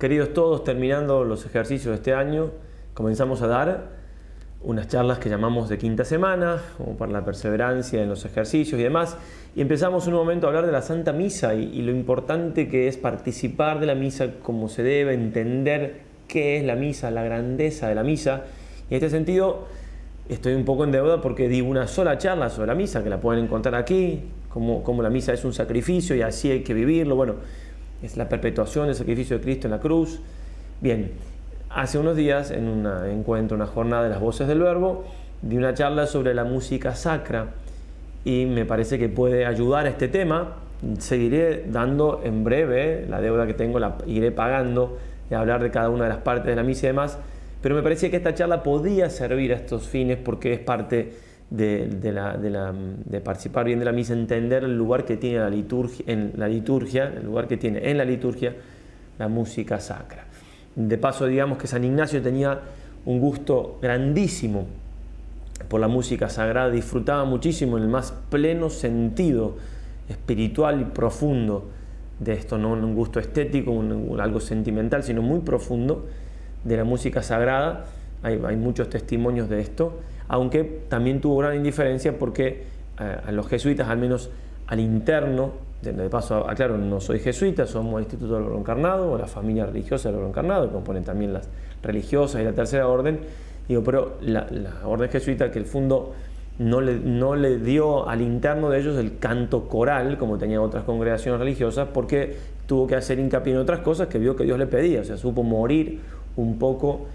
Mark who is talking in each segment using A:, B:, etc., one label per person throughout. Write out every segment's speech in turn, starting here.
A: Queridos todos, terminando los ejercicios de este año, comenzamos a dar unas charlas que llamamos de quinta semana, como para la perseverancia en los ejercicios y demás, y empezamos un momento a hablar de la Santa Misa y, lo importante que es participar de la misa como se debe, entender qué es la misa, la grandeza de la misa. Y en este sentido, estoy un poco en deuda porque di una sola charla sobre la misa, que la pueden encontrar aquí, como, como la misa es un sacrificio y así hay que vivirlo. Bueno, es la perpetuación del sacrificio de Cristo en la cruz. Bien, hace unos días en un encuentro, una jornada de las voces del verbo, di una charla sobre la música sacra y me parece que puede ayudar a este tema. Seguiré dando en breve la deuda que tengo, la iré pagando de hablar de cada una de las partes de la misa y demás, pero me parecía que esta charla podía servir a estos fines porque es parte de, participar bien de la misa, entender el lugar que tiene la liturgia, en la liturgia, el lugar que tiene en la liturgia la música sacra. De paso, digamos que San Ignacio tenía un gusto grandísimo por la música sagrada, disfrutaba muchísimo en el más pleno sentido espiritual y profundo de esto, no un gusto estético, un, algo sentimental, sino muy profundo de la música sagrada. Hay muchos testimonios de esto aunque también tuvo gran indiferencia porque eh, a los jesuitas, al menos al interno, de, paso aclaro, no soy jesuita, somos el Instituto del Oro Encarnado o la familia religiosa del Oro Encarnado, que componen también las religiosas y la tercera orden, digo, pero la, orden jesuita que el fondo no le, no le, dio al interno de ellos el canto coral, como tenían otras congregaciones religiosas, porque tuvo que hacer hincapié en otras cosas que vio que Dios le pedía, o sea, supo morir un poco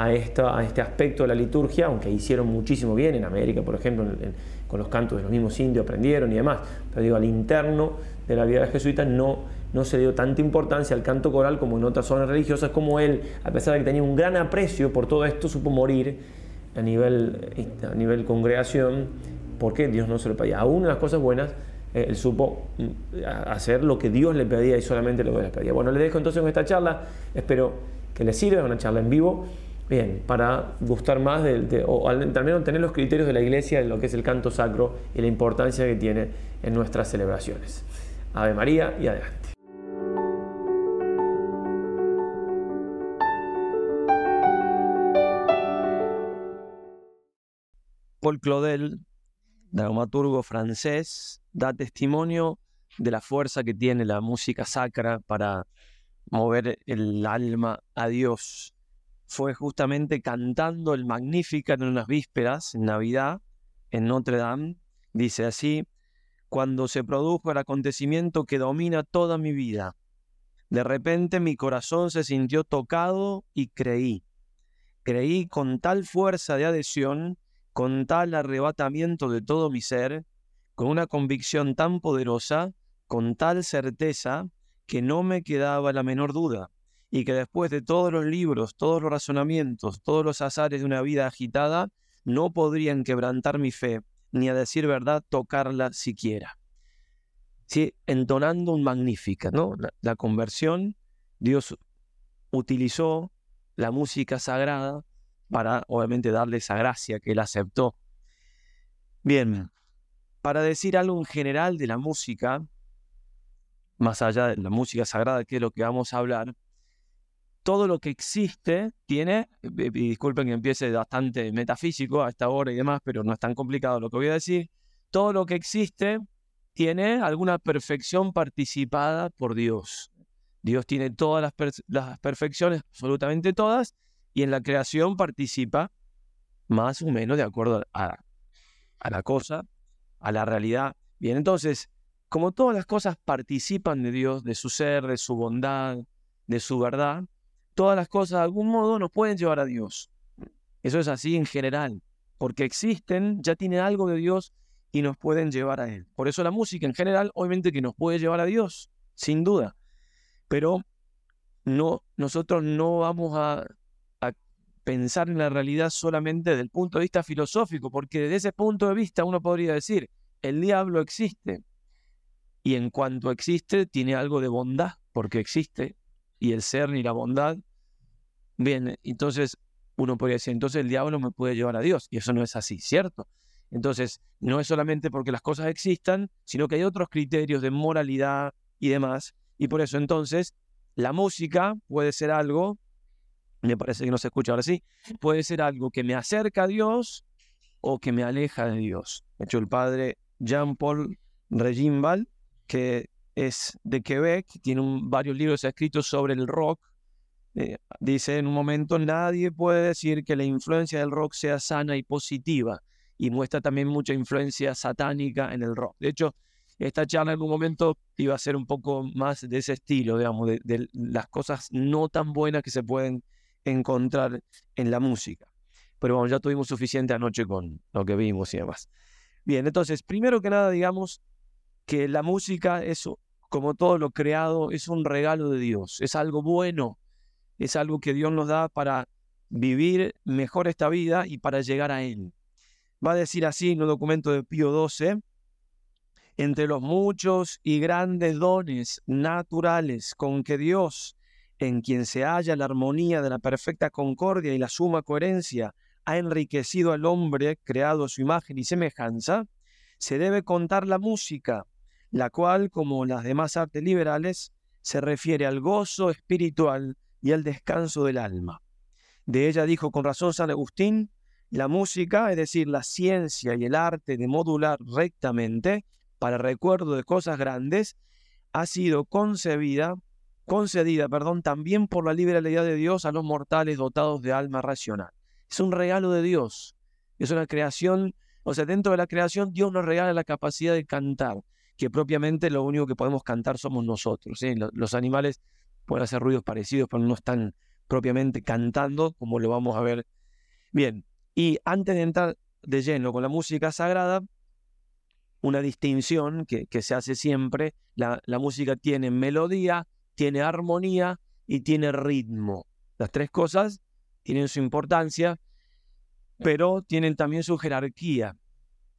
A: a, esta, a este aspecto de la liturgia, aunque hicieron muchísimo bien en América, por ejemplo, con los cantos de los mismos indios aprendieron y demás, pero digo, al interno de la vida de jesuita no, no se dio tanta importancia al canto coral como en otras zonas religiosas, como él, a pesar de que tenía un gran aprecio por todo esto, supo morir a nivel, a nivel congregación, porque Dios no se lo pedía. Aún en las cosas buenas, eh, él supo mm, hacer lo que Dios le pedía y solamente lo que le pedía. Bueno, le dejo entonces con esta charla, espero que les sirva, una charla en vivo. Bien, para gustar más, o al, menos tener los criterios de la iglesia de lo que es el canto sacro y la importancia que tiene en nuestras celebraciones. Ave María y adelante. Paul Claudel, dramaturgo francés, da testimonio de la fuerza que tiene la música sacra para mover el alma a Dios fue justamente cantando el Magnificat en unas vísperas, en Navidad, en Notre Dame. Dice así, cuando se produjo el acontecimiento que domina toda mi vida, de repente mi corazón se sintió tocado y creí. Creí con tal fuerza de adhesión, con tal arrebatamiento de todo mi ser, con una convicción tan poderosa, con tal certeza, que no me quedaba la menor duda y que después de todos los libros, todos los razonamientos, todos los azares de una vida agitada, no podrían quebrantar mi fe, ni a decir verdad tocarla siquiera. Sí, entonando un magnífica, ¿no? La, conversión, Dios utilizó la música sagrada para obviamente darle esa gracia que él aceptó. Bien, para decir algo en general de la música, más allá de la música sagrada, que es lo que vamos a hablar, todo lo que existe tiene, y disculpen que empiece bastante metafísico a esta hora y demás, pero no es tan complicado lo que voy a decir, todo lo que existe tiene alguna perfección participada por Dios. Dios tiene todas las, perfecciones, absolutamente todas, y en la creación participa más o menos de acuerdo a, a la cosa, a la realidad. Bien, entonces, como todas las cosas participan de Dios, de su ser, de su bondad, de su verdad, todas las cosas de algún modo nos pueden llevar a Dios. Eso es así en general, porque existen, ya tienen algo de Dios y nos pueden llevar a Él. Por eso la música en general, obviamente que nos puede llevar a Dios, sin duda. Pero no, nosotros no vamos a, a pensar en la realidad solamente desde el punto de vista filosófico, porque desde ese punto de vista uno podría decir, el diablo existe. Y en cuanto existe, tiene algo de bondad, porque existe, y el ser ni la bondad Bien, entonces uno podría decir, entonces el diablo me puede llevar a Dios. Y eso no es así, ¿cierto? Entonces, no es solamente porque las cosas existan, sino que hay otros criterios de moralidad y demás. Y por eso entonces la música puede ser algo, me parece que no se escucha ahora sí, puede ser algo que me acerca a Dios o que me aleja de Dios. De hecho, el padre Jean-Paul Regimbal, que es de Quebec, tiene varios libros escritos sobre el rock, eh, dice en un momento, nadie puede decir que la influencia del rock sea sana y positiva, y muestra también mucha influencia satánica en el rock. De hecho, esta charla en un momento iba a ser un poco más de ese estilo, digamos, de, las cosas no tan buenas que se pueden encontrar en la música. Pero bueno, ya tuvimos suficiente anoche con lo que vimos y demás. Bien, entonces, primero que nada, digamos que la música es, como todo lo creado, es un regalo de Dios, es algo bueno, es algo que Dios nos da para vivir mejor esta vida y para llegar a Él. Va a decir así en un documento de Pío XII, entre los muchos y grandes dones naturales con que Dios, en quien se halla la armonía de la perfecta concordia y la suma coherencia, ha enriquecido al hombre creado a su imagen y semejanza, se debe contar la música, la cual, como las demás artes liberales, se refiere al gozo espiritual y al descanso del alma. De ella dijo con razón San Agustín, la música, es decir, la ciencia y el arte de modular rectamente, para recuerdo de cosas grandes, ha sido concebida, concedida, perdón, también por la liberalidad de Dios a los mortales dotados de alma racional. Es un regalo de Dios, es una creación, o sea, dentro de la creación Dios nos regala la capacidad de cantar, que propiamente lo único que podemos cantar somos nosotros. Los animales pueden hacer ruidos parecidos, pero no están propiamente cantando, como lo vamos a ver. Bien, y antes de entrar de lleno con la música sagrada, una distinción que, se hace siempre, la, la música tiene melodía, tiene armonía y tiene ritmo. Las tres cosas tienen su importancia, pero tienen también su jerarquía.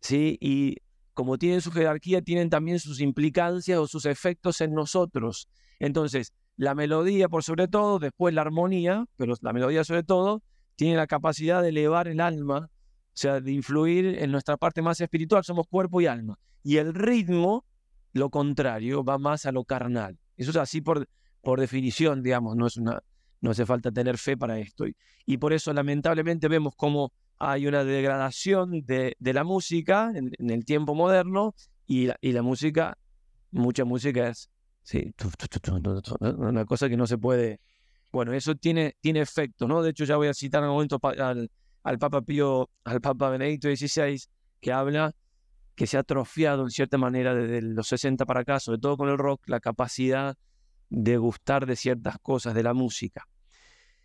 A: ¿sí? Y como tienen su jerarquía, tienen también sus implicancias o sus efectos en nosotros. Entonces, la melodía por sobre todo, después la armonía, pero la melodía sobre todo, tiene la capacidad de elevar el alma, o sea, de influir en nuestra parte más espiritual, somos cuerpo y alma. Y el ritmo, lo contrario, va más a lo carnal. Eso es así por, por definición, digamos, no, es una, no hace falta tener fe para esto. Y, por eso lamentablemente vemos cómo hay una degradación de, la música en, el tiempo moderno y la, y la música, mucha música es Sí, una cosa que no se puede. Bueno, eso tiene, tiene efecto, ¿no? De hecho, ya voy a citar en un momento al, Papa Pío, al Papa Benedicto XVI, que habla que se ha atrofiado en cierta manera desde los 60 para acá, sobre todo con el rock, la capacidad de gustar de ciertas cosas de la música.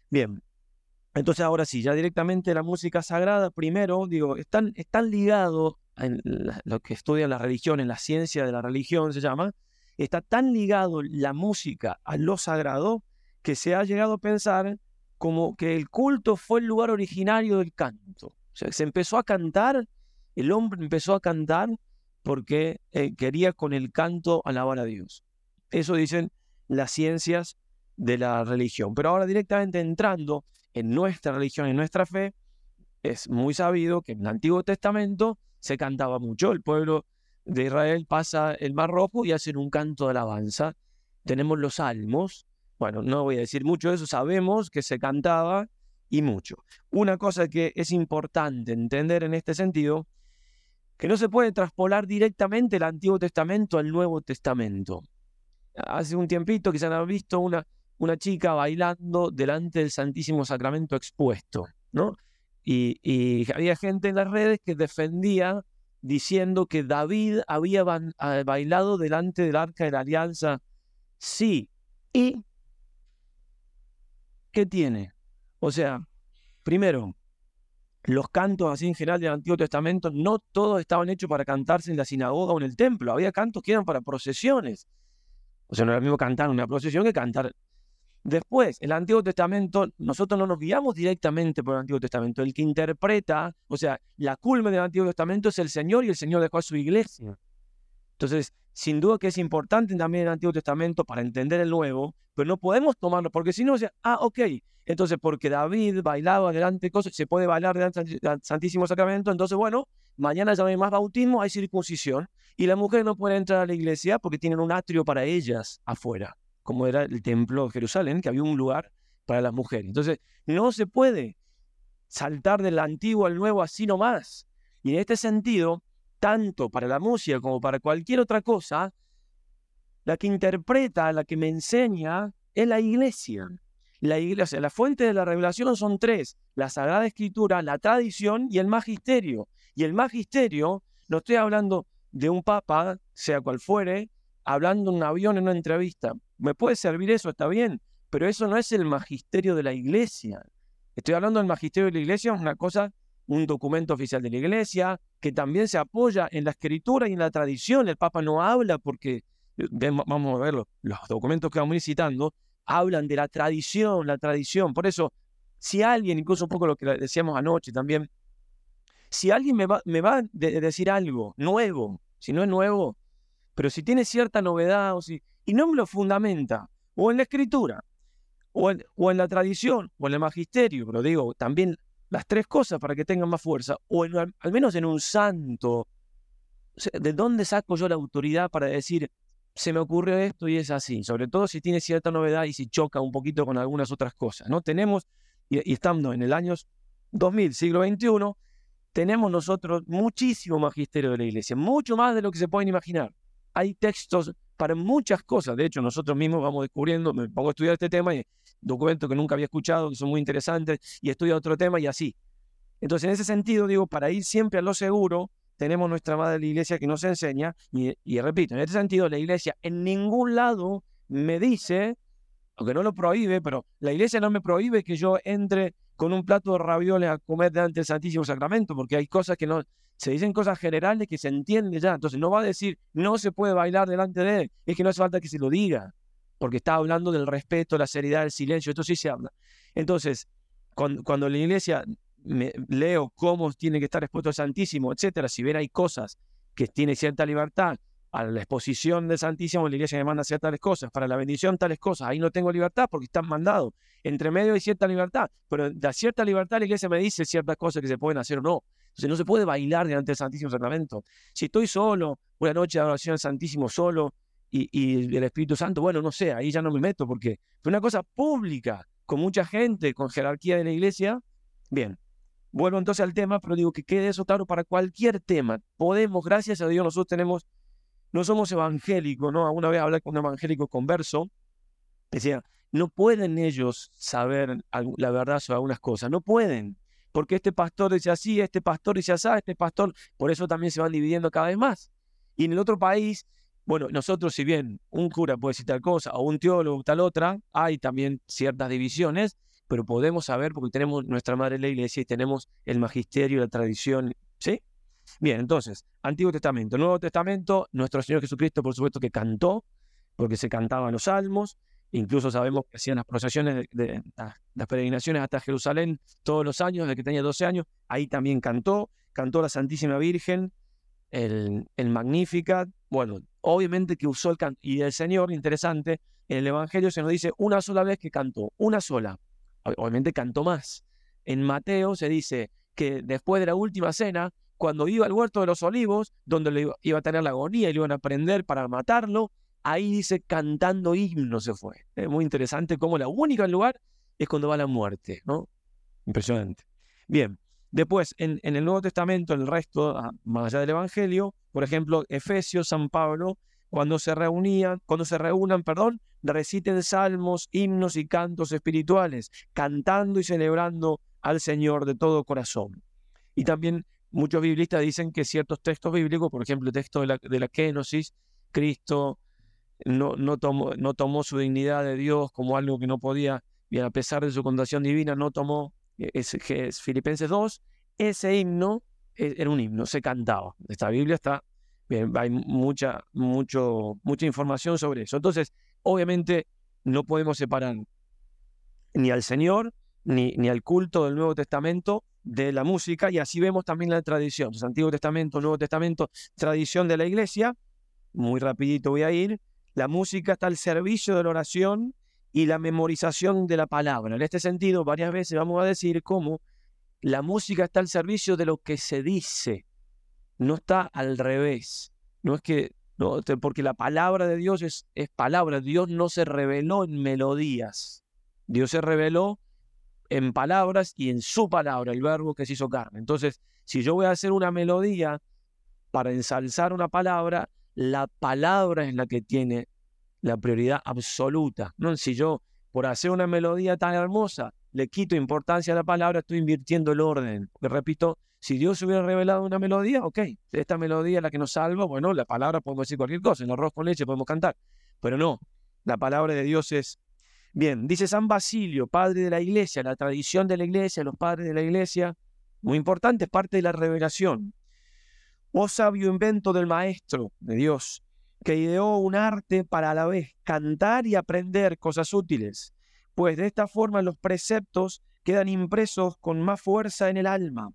A: Bien, entonces ahora sí, ya directamente la música sagrada, primero, digo, están, están ligados en lo que estudian la religión, en la ciencia de la religión se llama, está tan ligado la música a lo sagrado que se ha llegado a pensar como que el culto fue el lugar originario del canto. O sea, se empezó a cantar, el hombre empezó a cantar porque eh, quería con el canto alabar a Dios. Eso dicen las ciencias de la religión. Pero ahora directamente entrando en nuestra religión, en nuestra fe, es muy sabido que en el Antiguo Testamento se cantaba mucho. El pueblo de Israel pasa el Mar Rojo y hacen un canto de alabanza. Tenemos los salmos. Bueno, no voy a decir mucho de eso, sabemos que se cantaba y mucho. Una cosa que es importante entender en este sentido, que no se puede traspolar directamente el Antiguo Testamento al Nuevo Testamento. Hace un tiempito quizás han visto una, una chica bailando delante del Santísimo Sacramento expuesto, ¿no? Y, y había gente en las redes que defendía diciendo que David había ah, bailado delante del arca de la alianza. Sí. ¿Y qué tiene? O sea, primero, los cantos así en general del Antiguo Testamento, no todos estaban hechos para cantarse en la sinagoga o en el templo. Había cantos que eran para procesiones. O sea, no era lo mismo cantar en una procesión que cantar Después, el Antiguo Testamento, nosotros no nos guiamos directamente por el Antiguo Testamento. El que interpreta, o sea, la culme del Antiguo Testamento es el Señor y el Señor dejó a su iglesia. Entonces, sin duda que es importante también el Antiguo Testamento para entender el Nuevo, pero no podemos tomarlo, porque si no, o ah, ok, entonces porque David bailaba delante de cosas, se puede bailar delante del Santísimo Sacramento, entonces bueno, mañana ya no hay más bautismo, hay circuncisión, y la mujer no puede entrar a la iglesia porque tienen un atrio para ellas afuera. Como era el templo de Jerusalén, que había un lugar para las mujeres. Entonces, no se puede saltar del antiguo al nuevo así nomás. Y en este sentido, tanto para la música como para cualquier otra cosa, la que interpreta, la que me enseña, es la iglesia. La iglesia, la fuente de la revelación son tres, la Sagrada Escritura, la tradición y el magisterio. Y el magisterio, no estoy hablando de un papa, sea cual fuere, hablando en un avión en una entrevista. Me puede servir eso, está bien, pero eso no es el magisterio de la iglesia. Estoy hablando del magisterio de la iglesia, es una cosa, un documento oficial de la iglesia, que también se apoya en la escritura y en la tradición. El Papa no habla porque, vamos a verlo, los documentos que vamos a ir citando, hablan de la tradición, la tradición. Por eso, si alguien, incluso un poco lo que decíamos anoche también, si alguien me va, me va a decir algo nuevo, si no es nuevo, pero si tiene cierta novedad o si, y no me lo fundamenta, o en la escritura, o en, la tradición, o en el magisterio, pero digo, también las tres cosas para que tengan más fuerza, o al menos en un santo. ¿De dónde saco yo la autoridad para decir, se me ocurrió esto y es así? Sobre todo si tiene cierta novedad y si choca un poquito con algunas otras cosas, ¿no? Tenemos, y, estando en el año 2000, siglo XXI, tenemos nosotros muchísimo magisterio de la iglesia, mucho más de lo que se pueden imaginar. Hay textos para muchas cosas, de hecho nosotros mismos vamos descubriendo, me pongo a estudiar este tema y documentos que nunca había escuchado, que son muy interesantes, y estudio otro tema y así. Entonces, en ese sentido, digo, para ir siempre a lo seguro, tenemos nuestra madre la iglesia que nos enseña, y, repito, en este sentido, la iglesia en ningún lado me dice, aunque no lo prohíbe, pero la iglesia no me prohíbe que yo entre con un plato de ravioles a comer delante del Santísimo Sacramento, porque hay cosas que no, se dicen cosas generales que se entiende ya, entonces no va a decir, no se puede bailar delante de él, es que no hace falta que se lo diga porque está hablando del respeto, la seriedad, el silencio, esto sí se habla. Entonces, cuando, la iglesia me, leo cómo tiene que estar expuesto el Santísimo, etcétera, si bien hay cosas que tiene cierta libertad, a la exposición del Santísimo, la iglesia me manda hacer tales cosas, para la bendición tales cosas, ahí no tengo libertad porque están mandados. Entre medio hay cierta libertad, pero de cierta libertad la iglesia me dice ciertas cosas que se pueden hacer o no. Entonces no se puede bailar delante del Santísimo Sacramento. Si estoy solo, una noche de adoración al Santísimo solo, y, el Espíritu Santo, bueno, no sé, ahí ya no me meto porque fue una cosa pública, con mucha gente, con jerarquía de la iglesia. Bien, vuelvo entonces al tema, pero digo que quede eso claro para cualquier tema. Podemos, gracias a Dios, nosotros tenemos, no somos evangélicos, ¿no? Alguna vez hablé con un evangélico converso, decía, no pueden ellos saber la verdad sobre algunas cosas, no pueden, porque este pastor dice así, este pastor dice así, este pastor, por eso también se van dividiendo cada vez más. Y en el otro país bueno, nosotros, si bien un cura puede decir tal cosa o un teólogo tal otra, hay también ciertas divisiones, pero podemos saber porque tenemos nuestra madre la iglesia y tenemos el magisterio, la tradición, ¿sí? Bien, entonces, Antiguo Testamento, Nuevo Testamento, nuestro Señor Jesucristo, por supuesto que cantó, porque se cantaban los salmos, incluso sabemos que hacían las procesiones de, las peregrinaciones hasta Jerusalén todos los años, desde que tenía 12 años, ahí también cantó, cantó la Santísima Virgen, el, el Magnificat, bueno, obviamente que usó el canto. Y el Señor, interesante, en el Evangelio se nos dice una sola vez que cantó, una sola. Obviamente cantó más. En Mateo se dice que después de la última cena, cuando iba al huerto de los olivos, donde le iba a tener la agonía y le iban a prender para matarlo, ahí dice cantando himnos se fue. Es muy interesante cómo la única lugar es cuando va la muerte, ¿no? Impresionante. Bien, después en, en el Nuevo Testamento, el resto, ah, más allá del Evangelio, por ejemplo, Efesios, San Pablo, cuando se reunían, cuando se reúnan, perdón, reciten salmos, himnos y cantos espirituales, cantando y celebrando al Señor de todo corazón. Y también muchos biblistas dicen que ciertos textos bíblicos, por ejemplo, el texto de la, de la Cristo no, no, tomó, no tomó su dignidad de Dios como algo que no podía, y a pesar de su condición divina, no tomó, eh, es, es Filipenses 2, ese himno e-, era un himno, se cantaba. Esta Biblia está, bien, hay mucha, mucho, mucha información sobre eso. Entonces, obviamente, no podemos separar ni al Señor, ni, ni al culto del Nuevo Testamento de la música, y así vemos también la tradición. Antiguo Testamento, Nuevo Testamento, tradición de la iglesia. Muy rapidito voy a ir. La música está al servicio de la oración y la memorización de la palabra. En este sentido, varias veces vamos a decir cómo la música está al servicio de lo que se dice, no está al revés. No es que ¿no? Porque la palabra de Dios es, es palabra. Dios no se reveló en melodías. Dios se reveló en palabras y en su palabra, el verbo que se hizo carne. Entonces, si yo voy a hacer una melodía para ensalzar una palabra, la palabra es la que tiene la prioridad absoluta. ¿no? Si yo, por hacer una melodía tan hermosa, le quito importancia a la palabra, estoy invirtiendo el orden. Porque repito, si Dios hubiera revelado una melodía, ok, esta melodía es la que nos salva, bueno, la palabra podemos decir cualquier cosa, en arroz con leche podemos cantar, pero no, la palabra de Dios es... Bien, dice San Basilio, padre de la iglesia, la tradición de la iglesia, los padres de la iglesia, muy importante, es parte de la revelación. Oh sabio invento del Maestro, de Dios, que ideó un arte para a la vez cantar y aprender cosas útiles, pues de esta forma los preceptos quedan impresos con más fuerza en el alma.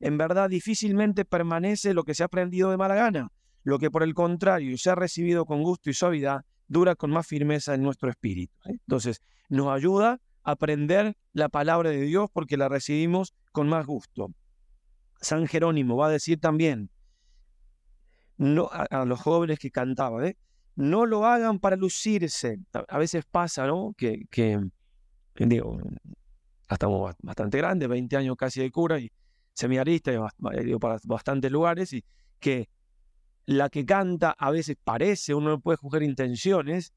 A: En verdad, difícilmente permanece lo que se ha aprendido de mala gana, lo que por el contrario se ha recibido con gusto y suavidad, dura con más firmeza en nuestro espíritu. ¿eh? Entonces, nos ayuda a aprender la palabra de Dios porque la recibimos con más gusto. San Jerónimo va a decir también, no, a, los jóvenes que cantaban, ¿eh? no lo hagan para lucirse. A, veces pasa, ¿no? Que, que digo, estamos bastante grandes, 20 años casi de cura y seminarista, he ido para bastantes lugares, y que la que canta a veces parece, uno no puede juzgar intenciones,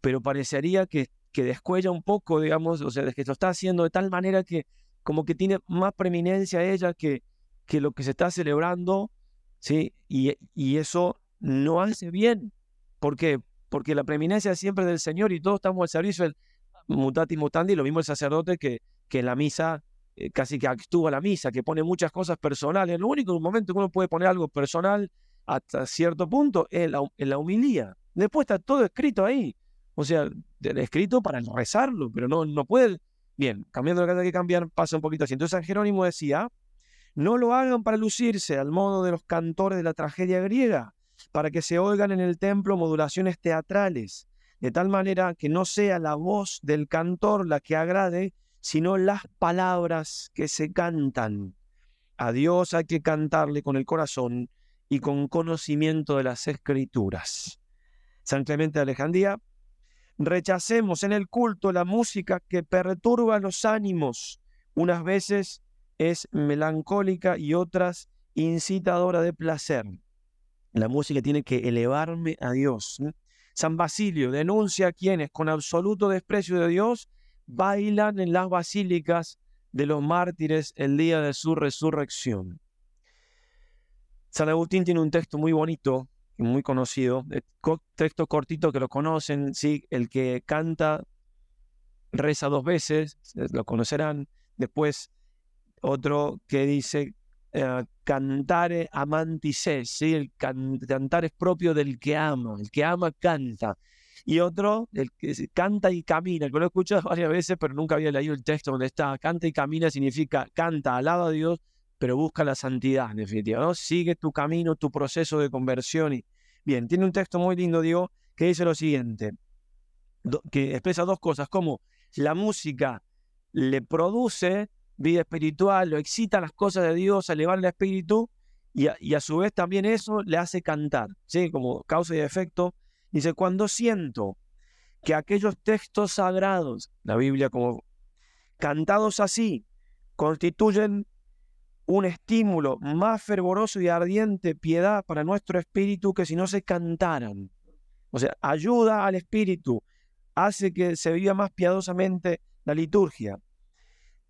A: pero parecería que, que descuella un poco, digamos, o sea, que lo está haciendo de tal manera que como que tiene más preeminencia ella que, que lo que se está celebrando ¿sí? Y, y eso no hace bien. ¿Por qué? Porque la preeminencia es siempre del Señor y todos estamos al servicio del mutati mutandi, lo mismo el sacerdote que, que en la misa eh, casi que actúa la misa, que pone muchas cosas personales. Lo único momento que uno puede poner algo personal hasta cierto punto es la, en la humilía. Después está todo escrito ahí. O sea, escrito para rezarlo, pero no, no puede. Bien, cambiando lo que hay que cambiar, pasa un poquito así. Entonces San Jerónimo decía, no lo hagan para lucirse al modo de los cantores de la tragedia griega, para que se oigan en el templo modulaciones teatrales, de tal manera que no sea la voz del cantor la que agrade, sino las palabras que se cantan. A Dios hay que cantarle con el corazón y con conocimiento de las escrituras. San Clemente de Alejandría, rechacemos en el culto la música que perturba los ánimos, unas veces es melancólica y otras incitadora de placer. La música tiene que elevarme a Dios. San Basilio denuncia a quienes con absoluto desprecio de Dios bailan en las basílicas de los mártires el día de su resurrección. San Agustín tiene un texto muy bonito y muy conocido, texto cortito que lo conocen, ¿sí? el que canta reza dos veces, lo conocerán, después otro que dice eh, cantare amantis ¿sí? el cantar es propio del que ama, el que ama canta. Y otro, el que canta y camina, que lo he escuchado varias veces, pero nunca había leído el texto donde está. Canta y camina significa canta, alaba a Dios, pero busca la santidad, en definitiva. ¿no? Sigue tu camino, tu proceso de conversión. Y... Bien, tiene un texto muy lindo, digo, que dice lo siguiente, que expresa dos cosas, como la música le produce vida espiritual, lo excita las cosas de Dios, a elevar el espíritu y a, su vez también eso le hace cantar, ¿sí? como causa y efecto. Dice, cuando siento que aquellos textos sagrados, la Biblia como cantados así, constituyen un estímulo más fervoroso y ardiente piedad para nuestro espíritu que si no se cantaran. O sea, ayuda al espíritu, hace que se viva más piadosamente la liturgia.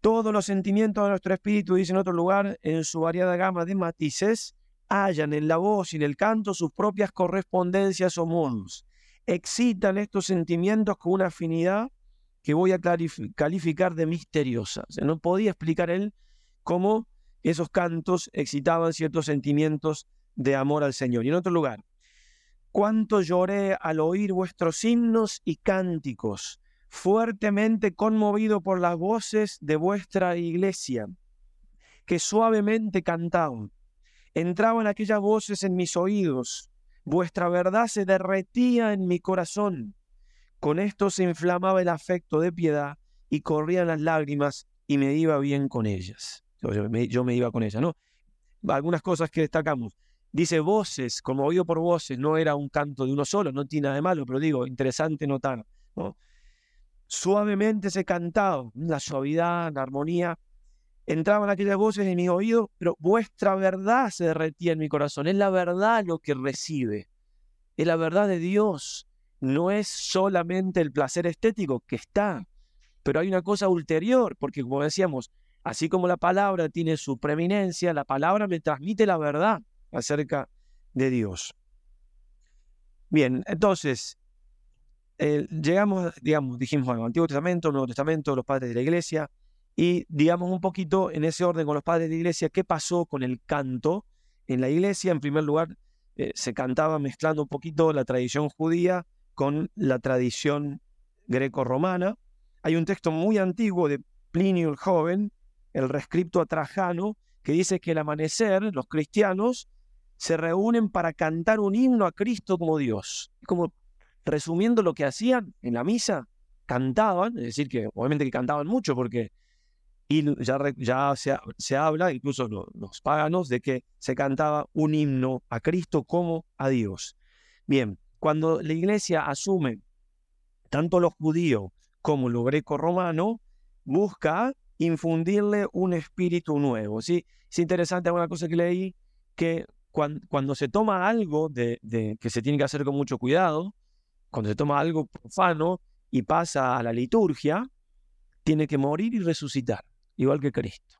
A: Todos los sentimientos de nuestro espíritu, dice en otro lugar, en su variada gama de matices, hallan en la voz y en el canto sus propias correspondencias o modos. Excitan estos sentimientos con una afinidad que voy a calificar de misteriosa. O no podía explicar él cómo esos cantos excitaban ciertos sentimientos de amor al Señor. Y en otro lugar, cuánto lloré al oír vuestros himnos y cánticos fuertemente conmovido por las voces de vuestra iglesia, que suavemente cantaban. Entraban aquellas voces en mis oídos, vuestra verdad se derretía en mi corazón. Con esto se inflamaba el afecto de piedad y corrían las lágrimas y me iba bien con ellas. Yo me, iba con ellas, ¿no? Algunas cosas que destacamos. dice voces, como oído por voces, no era un canto de uno solo, no tiene nada de malo, pero digo, interesante notar. ¿no? Suavemente se cantaba, la suavidad, la armonía. Entraban aquellas voces en mi oído, pero vuestra verdad se derretía en mi corazón. Es la verdad lo que recibe. Es la verdad de Dios. No es solamente el placer estético que está, pero hay una cosa ulterior, porque como decíamos, así como la palabra tiene su preeminencia, la palabra me transmite la verdad acerca de Dios. Bien, entonces, eh, llegamos, digamos, dijimos Antiguo Testamento, Nuevo Testamento, los padres de la iglesia, y digamos un poquito en ese orden con los padres de la iglesia, qué pasó con el canto en la iglesia. En primer lugar, eh, se cantaba mezclando un poquito la tradición judía con la tradición greco-romana. Hay un texto muy antiguo de Plinio el Joven, el rescripto a Trajano, que dice que al amanecer los cristianos se reúnen para cantar un himno a Cristo como Dios. Como resumiendo lo que hacían en la misa, cantaban, es decir, que obviamente que cantaban mucho porque y ya, ya se, se, habla, incluso los, los paganos, de que se cantaba un himno a Cristo como a Dios. Bien, cuando la iglesia asume tanto los judíos como lo greco-romano, busca infundirle un espíritu nuevo. ¿sí? Es interesante alguna cosa que leí, que cuando, se toma algo de, que se tiene que hacer con mucho cuidado, cuando se toma algo profano y pasa a la liturgia, tiene que morir y resucitar, igual que Cristo.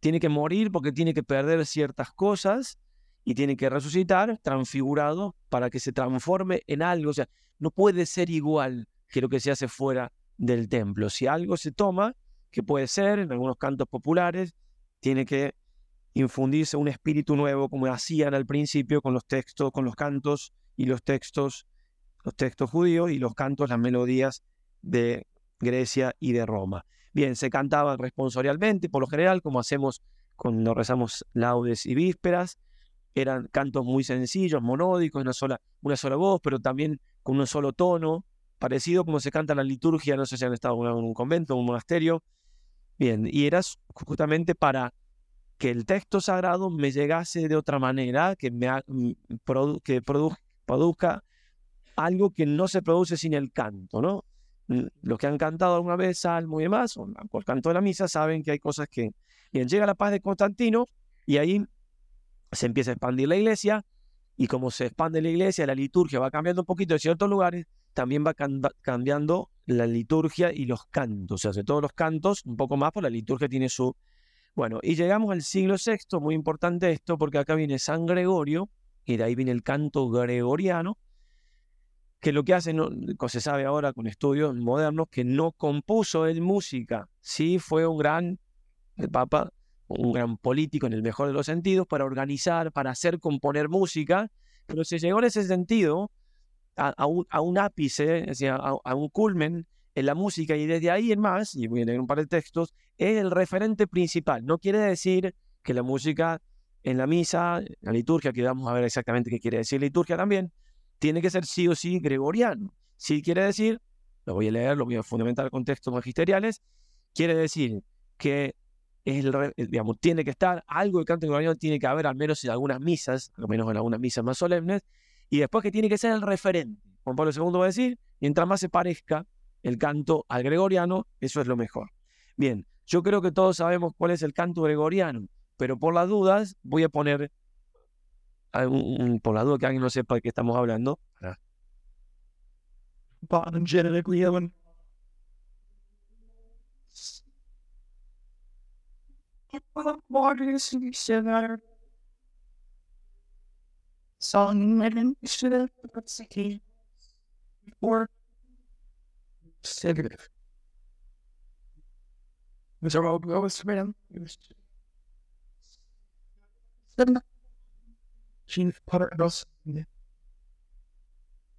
A: Tiene que morir porque tiene que perder ciertas cosas y tiene que resucitar transfigurado para que se transforme en algo. O sea, no puede ser igual que lo que se hace fuera del templo. Si algo se toma, que puede ser en algunos cantos populares, tiene que infundirse un espíritu nuevo, como hacían al principio con los textos, con los cantos y los textos, los textos judíos y los cantos, las melodías de Grecia y de Roma. Bien, se cantaban responsorialmente, por lo general, como hacemos cuando rezamos laudes y vísperas. Eran cantos muy sencillos, monódicos, una sola, una sola voz, pero también con un solo tono, parecido como se canta en la liturgia, no sé si han estado en un convento, en un monasterio. Bien, y era justamente para que el texto sagrado me llegase de otra manera, que, me mm, que produzca algo que no se produce sin el canto, ¿no? Los que han cantado alguna vez salmo y demás, o por canto de la misa, saben que hay cosas que... Bien, llega la paz de Constantino y ahí se empieza a expandir la iglesia y como se expande la iglesia, la liturgia va cambiando un poquito en ciertos lugares, también va cambiando la liturgia y los cantos. Se hace todos los cantos, un poco más, porque la liturgia tiene su bueno, y llegamos al siglo VI, muy importante esto, porque acá viene San Gregorio, y de ahí viene el canto gregoriano, que lo que hace, no, se sabe ahora con estudios modernos, que no compuso él música, sí fue un gran, el Papa, un gran político en el mejor de los sentidos, para organizar, para hacer componer música, pero se llegó en ese sentido a, un, ápice, a un culmen en la música y desde ahí en más, y voy a leer un par de textos, es el referente principal. No quiere decir que la música en la misa, en la liturgia, que vamos a ver exactamente qué quiere decir liturgia también, tiene que ser sí o sí gregoriano. Sí quiere decir, lo voy a leer, lo voy a fundamentar con textos magisteriales, quiere decir que el, digamos, tiene que estar, algo de canto gregoriano tiene que haber, al menos en algunas misas, al menos en algunas misas más solemnes, y después que tiene que ser el referente. Juan Pablo II va a decir, mientras más se parezca el canto al gregoriano, eso es lo mejor. Bien, yo creo que todos sabemos cuál es el canto gregoriano, pero por las dudas voy a poner, por la duda que alguien no sepa de qué estamos hablando.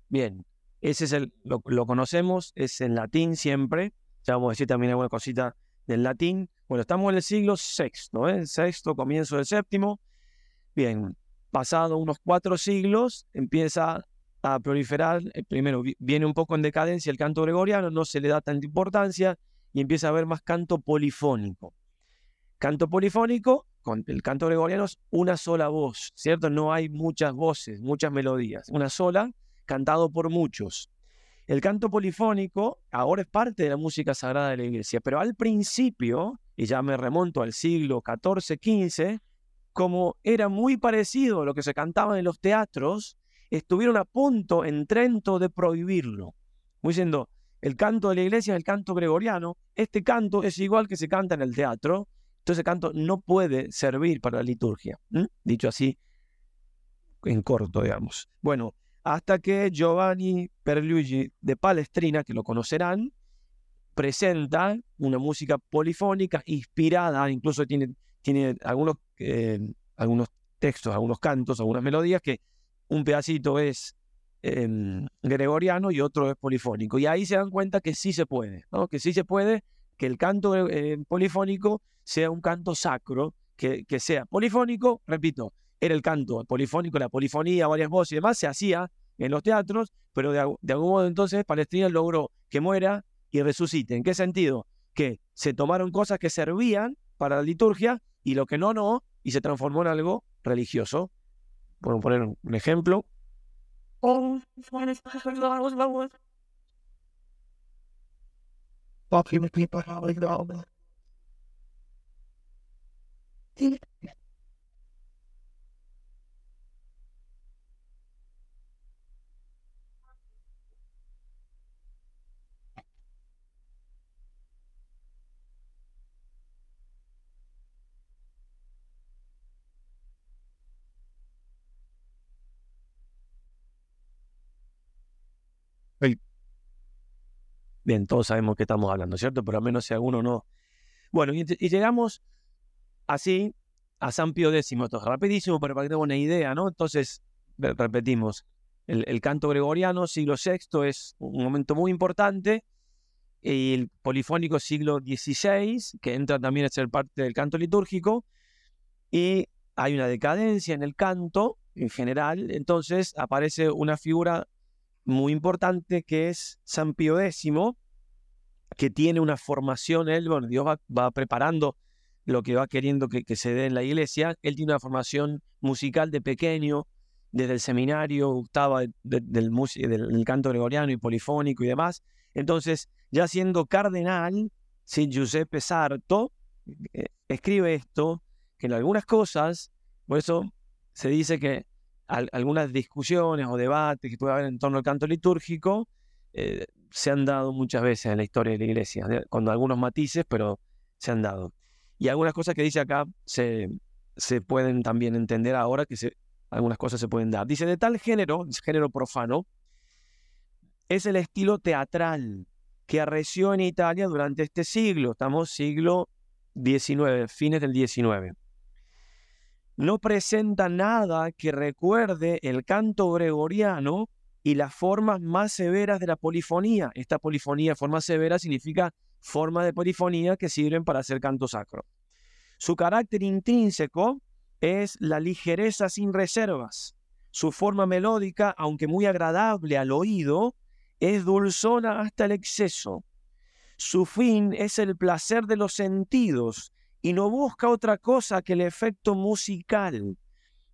A: Bien, ese es el, lo, conocemos, es en latín siempre. Ya vamos a decir también alguna cosita del latín. Bueno, estamos en el siglo VI, ¿eh? sexto, comienzo del séptimo. Bien, pasado unos cuatro siglos, empieza a proliferar. Eh, primero viene un poco en decadencia el canto gregoriano, no se le da tanta importancia y empieza a haber más canto polifónico. Canto polifónico con el canto gregoriano es una sola voz, ¿cierto? No hay muchas voces, muchas melodías, una sola, cantado por muchos. El canto polifónico ahora es parte de la música sagrada de la iglesia, pero al principio, y ya me remonto al siglo XIV, XV, como era muy parecido a lo que se cantaba en los teatros, estuvieron a punto en Trento de prohibirlo. Muy diciendo, el canto de la iglesia es el canto gregoriano, este canto es igual que se canta en el teatro, entonces el canto no puede servir para la liturgia. Dicho así, en corto, digamos. Bueno, hasta que Giovanni Perluigi de Palestrina, que lo conocerán, presenta una música polifónica inspirada, incluso tiene, tiene algunos, eh, algunos textos, algunos cantos, algunas melodías que un pedacito es em, gregoriano y otro es polifónico. Y ahí se dan cuenta que sí se puede, que sí se puede que el canto eh, polifónico sea un canto sacro, que, que, sea polifónico, repito, era el canto polifónico, la polifonía, varias voces y demás, se hacía en los teatros, pero de, de algún modo entonces Palestina logró que muera y resucite. ¿En qué sentido? Que se tomaron cosas que servían para la liturgia y lo que no, no, y se transformó en algo religioso. Podemos poner un ejemplo. Bien, todos sabemos que estamos hablando, ¿cierto? Pero al menos si alguno no. Bueno, y, llegamos así a San Pío X, esto es rapidísimo, pero para que tengamos una idea, ¿no? Entonces, repetimos, el, canto gregoriano, siglo VI, es un momento muy importante, y el polifónico siglo XVI, que entra también a ser parte del canto litúrgico, y hay una decadencia en el canto en general, entonces aparece una figura muy importante que es San Pío X, que tiene una formación, él, bueno, Dios va, preparando lo que va queriendo que, se dé en la iglesia, él tiene una formación musical de pequeño, desde el seminario, gustaba del, del, canto gregoriano y polifónico y demás, entonces ya siendo cardenal, si Giuseppe Sarto eh, escribe esto, que en algunas cosas, por eso se dice que algunas discusiones o debates que puede haber en torno al canto litúrgico eh, se han dado muchas veces en la historia de la iglesia, con algunos matices, pero se han dado. Y algunas cosas que dice acá se, se pueden también entender ahora, que se, algunas cosas se pueden dar. Dice, de tal género, género profano, es el estilo teatral que arreció en Italia durante este siglo. Estamos siglo XIX, fines del XIX no presenta nada que recuerde el canto gregoriano y las formas más severas de la polifonía. Esta polifonía, forma severa, significa forma de polifonía que sirven para hacer canto sacro. Su carácter intrínseco es la ligereza sin reservas. Su forma melódica, aunque muy agradable al oído, es dulzona hasta el exceso. Su fin es el placer de los sentidos y no busca otra cosa que el efecto musical,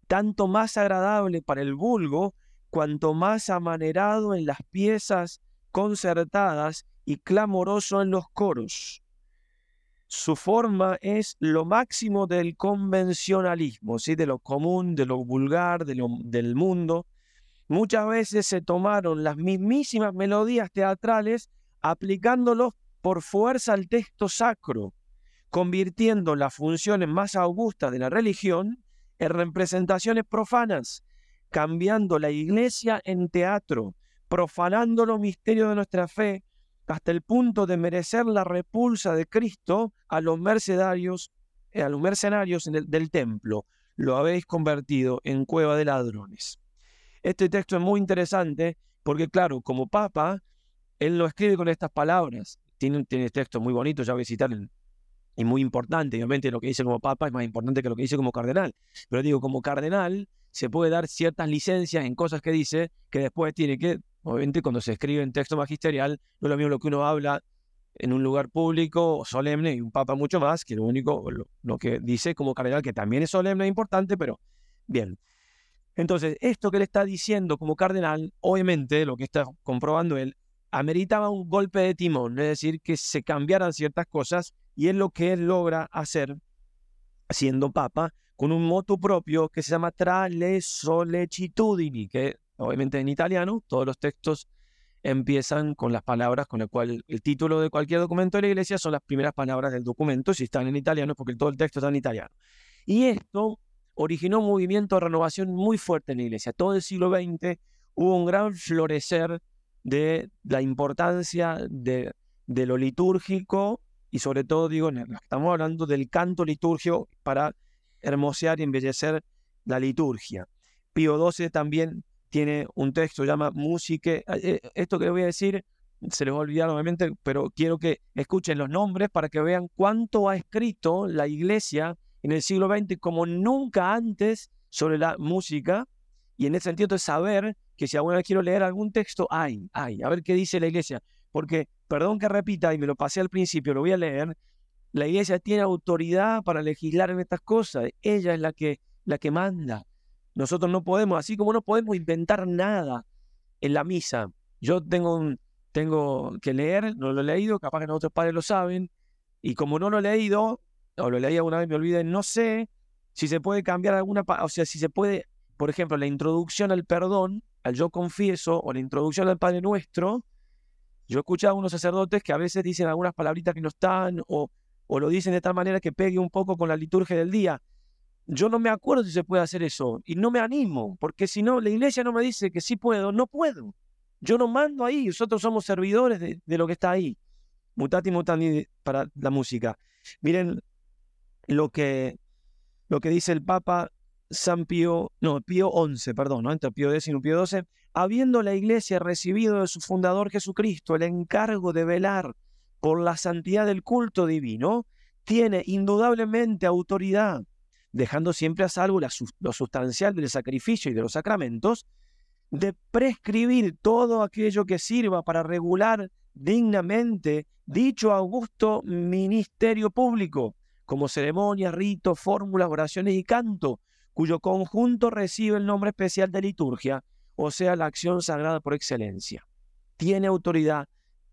A: tanto más agradable para el vulgo, cuanto más amanerado en las piezas concertadas y clamoroso en los coros. Su forma es lo máximo del convencionalismo, ¿sí? de lo común, de lo vulgar, de lo, del mundo. Muchas veces se tomaron las mismísimas melodías teatrales aplicándolos por fuerza al texto sacro convirtiendo las funciones más augustas de la religión en representaciones profanas, cambiando la iglesia en teatro, profanando los misterios de nuestra fe, hasta el punto de merecer la repulsa de Cristo a los mercenarios, eh, a los mercenarios del templo. Lo habéis convertido en cueva de ladrones. Este texto es muy interesante porque, claro, como papa, él lo escribe con estas palabras. Tiene, tiene texto muy bonito, ya voy a citar en, y muy importante, obviamente lo que dice como papa es más importante que lo que dice como cardenal, pero digo, como cardenal se puede dar ciertas licencias en cosas que dice que después tiene que, obviamente cuando se escribe en texto magisterial, no es lo mismo lo que uno habla en un lugar público solemne y un papa mucho más, que lo único, lo, que dice como cardenal, que también es solemne e importante, pero bien. Entonces, esto que le está diciendo como cardenal, obviamente, lo que está comprobando él, ameritaba un golpe de timón, es decir, que se cambiaran ciertas cosas, y es lo que él logra hacer siendo papa, con un moto propio que se llama Tra le sollecitudini, que obviamente en italiano, todos los textos empiezan con las palabras con las cuales el título de cualquier documento de la iglesia son las primeras palabras del documento, si están en italiano porque todo el texto está en italiano. Y esto originó un movimiento de renovación muy fuerte en la iglesia. Todo el siglo XX hubo un gran florecer de la importancia de lo litúrgico y sobre todo, digo, estamos hablando del canto litúrgico para hermosear y embellecer la liturgia. Pío XII también tiene un texto que llama Música. Eh, eh, esto que voy a decir se les va a olvidar obviamente, pero quiero que escuchen los nombres para que vean cuánto ha escrito la iglesia en el siglo XX como nunca antes sobre la música. Y en ese sentido de saber que si alguna vez quiero leer algún texto, hay, hay, a ver qué dice la iglesia. Porque, perdón que repita, y me lo pasé al principio, lo voy a leer, la iglesia tiene autoridad para legislar en estas cosas. Ella es la que, la que manda. Nosotros no podemos, así como no podemos inventar nada en la misa. Yo tengo, tengo que leer, no lo he leído, capaz que otros padres lo saben, y como no lo he leído, o lo leí alguna vez, me olvidé, no sé si se puede cambiar alguna, o sea, si se puede, por ejemplo, la introducción al perdón, al yo confieso, o la introducción al Padre Nuestro, yo he escuchado a unos sacerdotes que a veces dicen algunas palabritas que no están, o, lo dicen de tal manera que pegue un poco con la liturgia del día. Yo no me acuerdo si se puede hacer eso y no me animo, porque si no, la iglesia no me dice que sí puedo, no puedo. Yo no mando ahí, nosotros somos servidores de, lo que está ahí. Mutati mutandi para la música. Miren lo que, lo que dice el Papa San Pío, no, Pío XI, perdón, ¿no? entre Pío X y Pío XII. Habiendo la iglesia recibido de su fundador Jesucristo el encargo de velar por la santidad del culto divino, tiene indudablemente autoridad dejando siempre a salvo lo sustancial del sacrificio y de los sacramentos, de prescribir todo aquello que sirva para regular dignamente dicho augusto ministerio público, como ceremonia, rito, fórmulas, oraciones y canto, cuyo conjunto recibe el nombre especial de liturgia, o sea, la acción sagrada por excelencia. Tiene autoridad,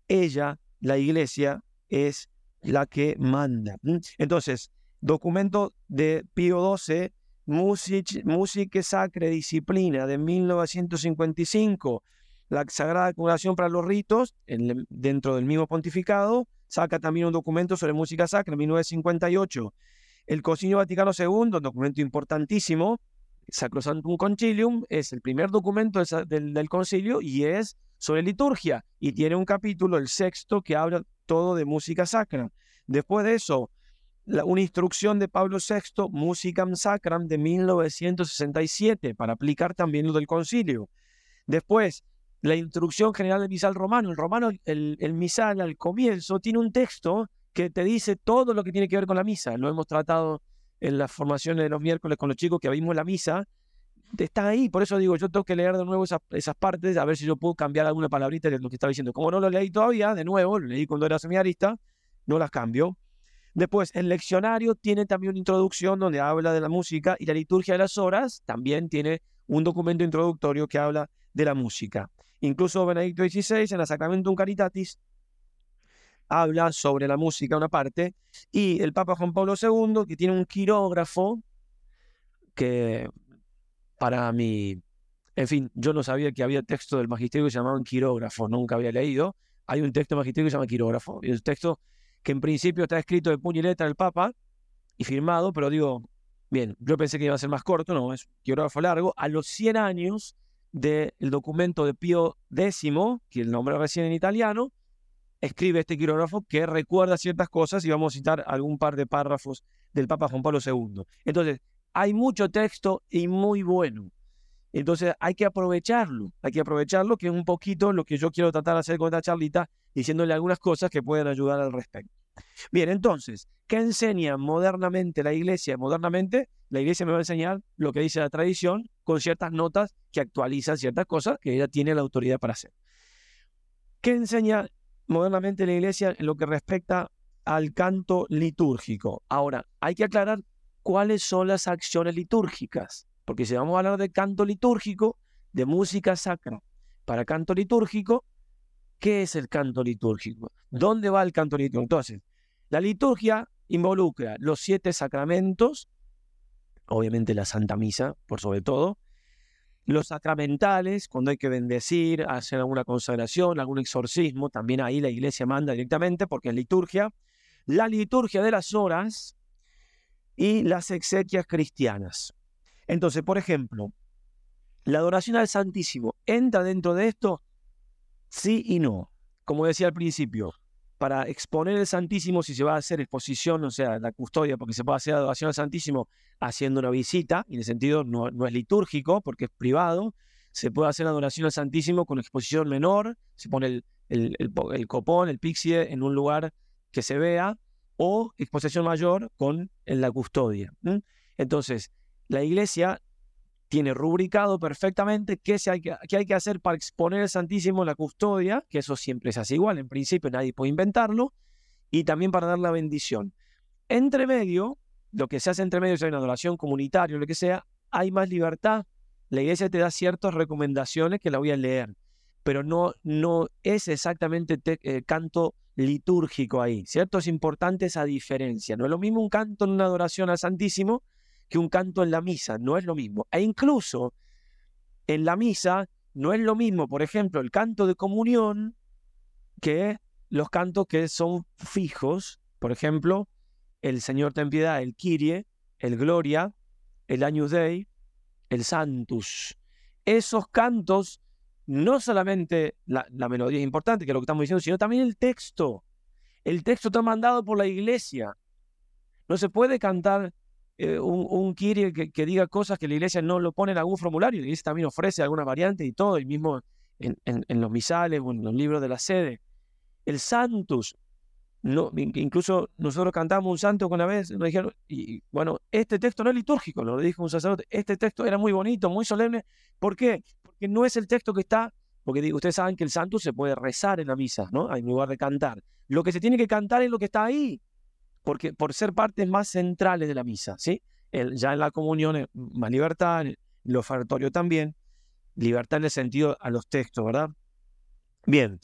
A: ella, la iglesia, es la que manda. Entonces, documento de Pío XII, Música Sacra Disciplina de 1955, la Sagrada Congregación para los Ritos, dentro del mismo pontificado, saca también un documento sobre música sacra en 1958. El Concilio Vaticano II, un documento importantísimo, Sacrosanctum Concilium, es el primer documento del, del concilio y es sobre liturgia y tiene un capítulo, el sexto, que habla todo de música sacra. Después de eso, una instrucción de Pablo VI, Musicam Sacram, de 1967, para aplicar también lo del concilio. Después, la instrucción general del misal romano. El romano, el, el misal al comienzo, tiene un texto que te dice todo lo que tiene que ver con la misa. Lo hemos tratado en las formaciones de los miércoles con los chicos que vimos la misa. Está ahí, por eso digo, yo tengo que leer de nuevo esas, partes, a ver si yo puedo cambiar alguna palabrita de lo que estaba diciendo. Como no lo leí todavía, de nuevo, lo leí cuando era seminarista, no las cambio. Después, el leccionario tiene también una introducción donde habla de la música y la liturgia de las horas también tiene un documento introductorio que habla de la música. Incluso Benedicto XVI en la Sacramentum Caritatis habla sobre la música una parte y el Papa Juan Pablo II que tiene un quirógrafo que para mí, en fin, yo no sabía que había texto del magisterio que se llamaba quirógrafo, nunca había leído. Hay un texto magisterio que se llama quirógrafo y el texto que en principio está escrito de puño y letra del Papa y firmado, pero digo, bien, yo pensé que iba a ser más corto, no, es quirógrafo largo, a los 100 años del documento de Pío X, que el nombre recién en italiano, escribe este quirógrafo que recuerda ciertas cosas y vamos a citar algún par de párrafos del Papa Juan Pablo II. Entonces, hay mucho texto y muy bueno. Entonces hay que aprovecharlo, hay que aprovecharlo, que es un poquito lo que yo quiero tratar de hacer con esta charlita, diciéndole algunas cosas que pueden ayudar al respecto. Bien, entonces, ¿qué enseña modernamente la iglesia? Modernamente, la iglesia me va a enseñar lo que dice la tradición con ciertas notas que actualizan ciertas cosas que ella tiene la autoridad para hacer. ¿Qué enseña modernamente en la iglesia en lo que respecta al canto litúrgico. Ahora, hay que aclarar cuáles son las acciones litúrgicas, porque si vamos a hablar de canto litúrgico, de música sacra para canto litúrgico, ¿qué es el canto litúrgico? ¿Dónde va el canto litúrgico? Entonces, la liturgia involucra los siete sacramentos, obviamente la Santa Misa, por sobre todo, los sacramentales, cuando hay que bendecir, hacer alguna consagración, algún exorcismo, también ahí la iglesia manda directamente porque es liturgia. La liturgia de las horas y las exequias cristianas. Entonces, por ejemplo, la adoración al Santísimo entra dentro de esto, sí y no. Como decía al principio, para exponer el Santísimo, si se va a hacer exposición, o sea, la custodia, porque se puede hacer adoración al Santísimo haciendo una visita, y en el sentido no, es litúrgico, porque es privado, se puede hacer adoración al Santísimo con exposición menor, se pone el, el, copón, el pixie en un lugar que se vea, o exposición mayor con la custodia. Entonces, la iglesia tiene rubricado perfectamente qué, hay que, qué hay que hacer para exponer el Santísimo en la custodia, que eso siempre se hace igual, en principio nadie puede inventarlo, y también para dar la bendición. Entre medio, lo que se hace entre medio, si hay una adoración comunitaria o lo que sea, hay más libertad. La iglesia te da ciertas recomendaciones que la voy a leer, pero no, no es exactamente eh, canto litúrgico ahí, ¿cierto? Es importante esa diferencia. No es lo mismo un canto en una adoración al Santísimo que un canto en la misa, no es lo mismo. E incluso en la misa no es lo mismo, por ejemplo, el canto de comunión que los cantos que son fijos, por ejemplo, el Señor ten piedad, el Kyrie, el Gloria, el Agnus Dei, el Santus. Esos cantos, no solamente la, la melodía es importante, que es lo que estamos diciendo, sino también el texto. El texto está mandado por la iglesia. No se puede cantar eh, un, un que, diga cosas que la iglesia no lo pone en algún formulario, la iglesia también ofrece alguna variante y todo, y mismo en, los misales o en los libros de la sede. El Santus, no, incluso nosotros cantamos un santo una vez, y bueno, este texto no es litúrgico, lo dijo un sacerdote, este texto era muy bonito, muy solemne, ¿por qué? Porque no es el texto que está, porque ustedes saben que el santo se puede rezar en la misa, ¿no? En lugar de cantar. Lo que se tiene que cantar es lo que está ahí, porque por ser partes más centrales de la misa, ¿sí? ya en la comunión, más libertad, en el ofertorio también, libertad en el sentido a los textos, ¿verdad? Bien.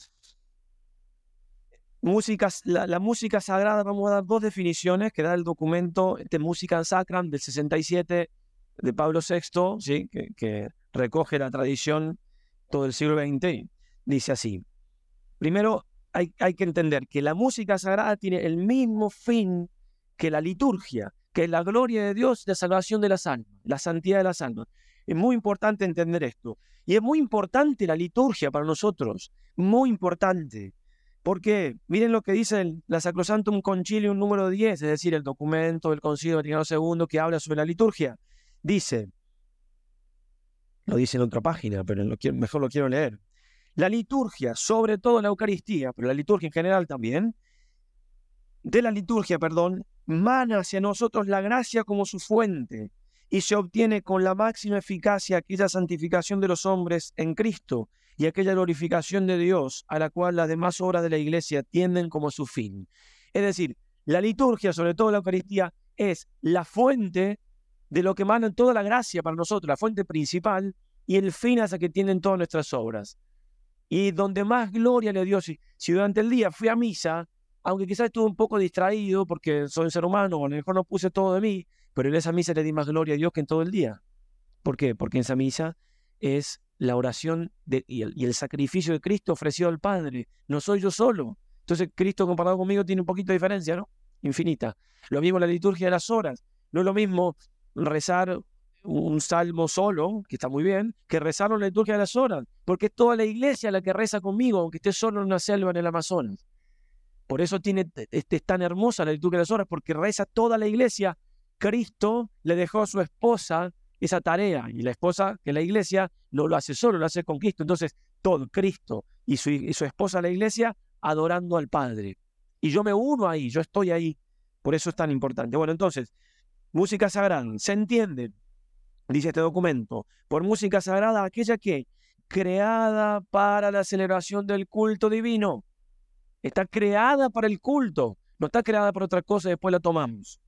A: Músicas, la, música sagrada, vamos a dar dos definiciones que da el documento de Música Sacram del 67 de Pablo VI, ¿sí? que, que recoge la tradición todo el siglo XX. Dice así. Primero, hay, que entender que la música sagrada tiene el mismo fin que la liturgia, que es la gloria de Dios la salvación de las almas, la santidad de las almas. Es muy importante entender esto. Y es muy importante la liturgia para nosotros, muy importante. Porque miren lo que dice la Sacrosantum Concilium número 10, es decir, el documento del Concilio Vaticano II que habla sobre la liturgia. Dice, lo dice en otra página, pero mejor lo quiero leer. La liturgia, sobre todo la Eucaristía, pero la liturgia en general también, de la liturgia, perdón, mana hacia nosotros la gracia como su fuente y se obtiene con la máxima eficacia aquella santificación de los hombres en Cristo y aquella glorificación de Dios a la cual las demás obras de la Iglesia tienden como su fin. Es decir, la liturgia, sobre todo la Eucaristía, es la fuente de lo que mana toda la gracia para nosotros, la fuente principal y el fin hacia que tienen todas nuestras obras. Y donde más gloria le dio, si, si durante el día fui a misa, aunque quizás estuve un poco distraído porque soy un ser humano, a lo mejor no puse todo de mí, pero en esa misa le di más gloria a Dios que en todo el día. ¿Por qué? Porque en esa misa es la oración y, el, y, el, sacrificio de Cristo ofrecido al Padre. No soy yo solo. Entonces Cristo comparado conmigo tiene un poquito de diferencia, ¿no? Infinita. Lo mismo la liturgia de las horas. No es lo mismo rezar un salmo solo, que está muy bien, que rezaron la liturgia de las horas, porque es toda la iglesia la que reza conmigo, aunque esté solo en una selva en el Amazonas. Por eso tiene, este, es tan hermosa la liturgia de las horas, porque reza toda la iglesia. Cristo le dejó a su esposa esa tarea, y la esposa, que la iglesia, no lo hace solo, lo hace con Cristo. Entonces, todo, Cristo y su, y su esposa, la iglesia, adorando al Padre. Y yo me uno ahí, yo estoy ahí. Por eso es tan importante. Bueno, entonces, música sagrada, ¿se entiende? Dice este documento, por música sagrada, aquella que, creada para la celebración del culto divino, Está creada para el culto, no está creada para otra cosa y después la tomamos.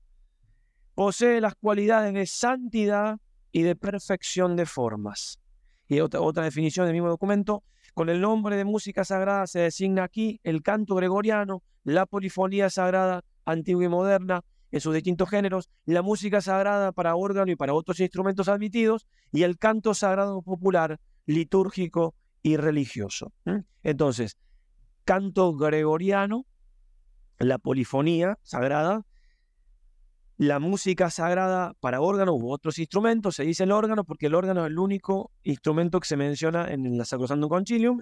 A: Posee las cualidades de santidad y de perfección de formas. Y otra, otra definición del mismo documento, con el nombre de música sagrada se designa aquí el canto gregoriano, la polifonía sagrada antigua y moderna en sus distintos géneros, la música sagrada para órgano y para otros instrumentos admitidos, y el canto sagrado popular, litúrgico y religioso. Entonces, canto gregoriano, la polifonía sagrada, la música sagrada para órgano u otros instrumentos, se dice el órgano porque el órgano es el único instrumento que se menciona en la Sacrosantum Concilium,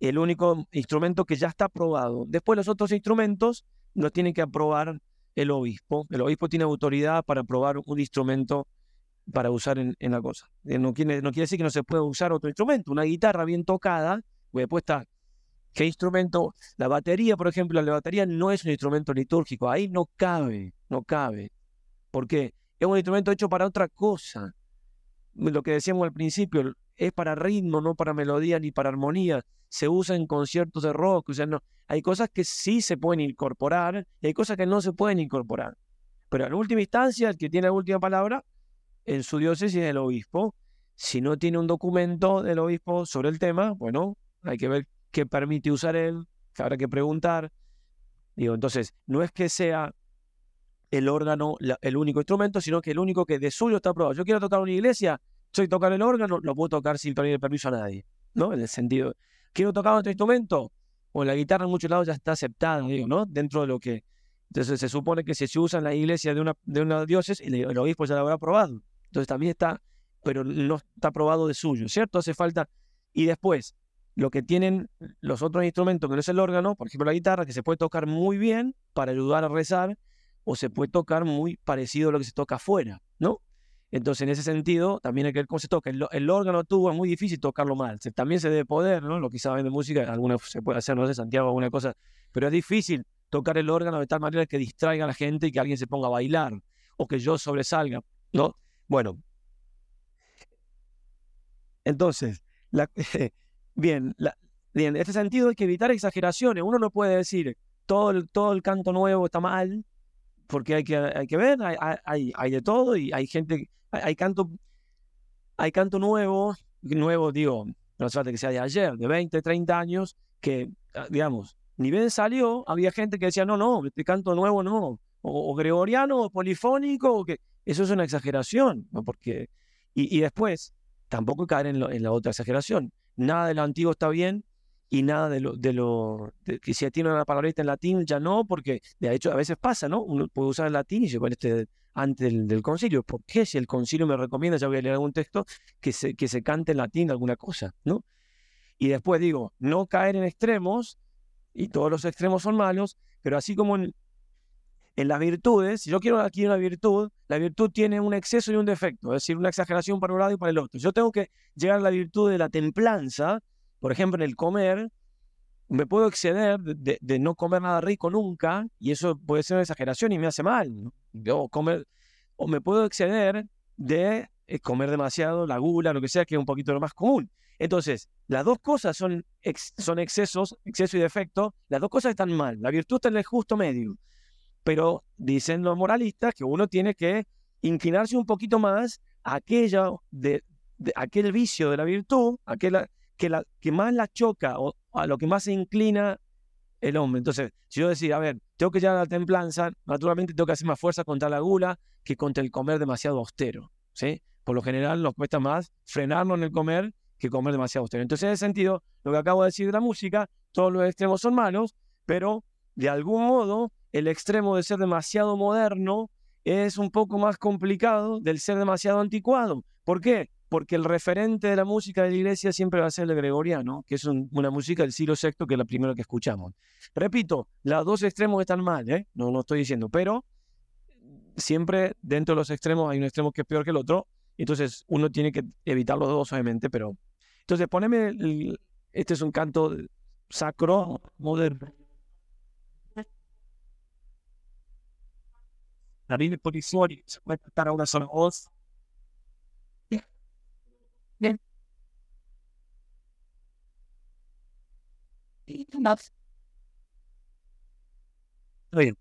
A: el único instrumento que ya está aprobado. Después los otros instrumentos los tiene que aprobar el obispo. El obispo tiene autoridad para aprobar un instrumento para usar en, la cosa. Eh, no quiere, decir que no se pueda usar otro instrumento. Una guitarra bien tocada, pues después está ¿Qué instrumento? La batería, por ejemplo, la batería no es un instrumento litúrgico, ahí no cabe, no cabe. ¿Por qué? Es un instrumento hecho para otra cosa. Lo que decíamos al principio, es para ritmo, no para melodía ni para armonía. Se usa en conciertos de rock, o sea, no. Hay cosas que sí se pueden incorporar y hay cosas que no se pueden incorporar. Pero en última instancia, el que tiene la última palabra en su diócesis es el obispo. Si no tiene un documento del obispo sobre el tema, bueno, hay que ver qué permite usar él, que habrá que preguntar. Digo, entonces, no es que sea el órgano el único instrumento, sino que el único que de suyo está aprobado. Yo quiero tocar una iglesia, soy tocar el órgano, lo puedo tocar sin pedir permiso a nadie, ¿no? En el sentido, quiero tocar otro instrumento, o la guitarra en muchos lados ya está aceptada, digo, ¿no? Dentro de lo que... Entonces se supone que si se usa en la iglesia de una, de una diócesis, el, el obispo ya lo habrá aprobado. Entonces también está, pero no está aprobado de suyo, ¿cierto? Hace falta... Y después, lo que tienen los otros instrumentos, que no es el órgano, por ejemplo la guitarra, que se puede tocar muy bien para ayudar a rezar, o se puede tocar muy parecido a lo que se toca afuera. Entonces, en ese sentido, también hay que ver cómo se toca. El, órgano tuvo es muy difícil tocarlo mal. también se debe poder, ¿no? Lo que saben de música, alguna se puede hacer, no sé, Santiago, alguna cosa, pero es difícil tocar el órgano de tal manera que distraiga a la gente y que alguien se ponga a bailar, o que yo sobresalga, ¿no? Bueno. Entonces, la, Bien, en este sentido hay que evitar exageraciones. Uno no puede decir todo el, todo el canto nuevo está mal, porque hay que, hay que ver, hay, hay, de todo y hay gente, hay, canto, hay canto nuevo, nuevo digo, no se que sea de ayer, de 20, 30 años, que, ah, digamos, ni bien salió, había gente que decía, no, no, este canto nuevo no, o, gregoriano, o polifónico, o que eso es una exageración, ¿no? porque, y, después, tampoco caer en, en la otra exageración nada de lo antiguo está bien y nada de lo, de lo que si tiene una palabrita en latín ya no, porque de hecho a veces pasa, ¿no? Uno puede usar el latín y se pone este antes del, concilio. ¿Por qué si el concilio me recomienda, ya voy a leer algún texto, que se, que se cante en latín alguna cosa, ¿no? Y después digo, no caer en extremos, y todos los extremos son malos, pero así como en, en las virtudes, si yo quiero aquí una virtud, la virtud tiene un exceso y un defecto, es decir, una exageración para un lado y para el otro. Yo tengo que llegar a la virtud de la templanza, por ejemplo, en el comer, me puedo exceder de, no comer nada rico nunca, y eso puede ser una exageración y me hace mal. Comer, o me puedo exceder de eh, comer demasiado, la gula, lo que sea, que es un poquito lo más común. Entonces, las dos cosas son, son excesos, exceso y defecto, las dos cosas están mal. La virtud está en el justo medio pero dicen los moralistas que uno tiene que inclinarse un poquito más a aquello de, aquel vicio de la virtud, aquella que, la, que más la choca o a lo que más se inclina el hombre. Entonces, si yo decir, a ver, tengo que llegar a la templanza, naturalmente tengo que hacer más fuerza contra la gula que contra el comer demasiado austero. ¿sí? Por lo general nos cuesta más frenarnos en el comer que comer demasiado austero. Entonces, en ese sentido, lo que acabo de decir de la música, todos los extremos son malos, pero de algún modo el extremo de ser demasiado moderno es un poco más complicado del ser demasiado anticuado. ¿Por qué? Porque el referente de la música de la iglesia siempre va a ser el gregoriano, que es una música del siglo VI, que es la primera que escuchamos. Repito, los dos extremos están mal, ¿eh? no, no estoy diciendo, pero siempre dentro de los extremos hay un extremo que es peor que el otro, entonces uno tiene que evitar los dos, obviamente, pero... Entonces, poneme, este es un canto sacro moderno. línea polifonia se puede tratar a una sola voz. Bien. bien.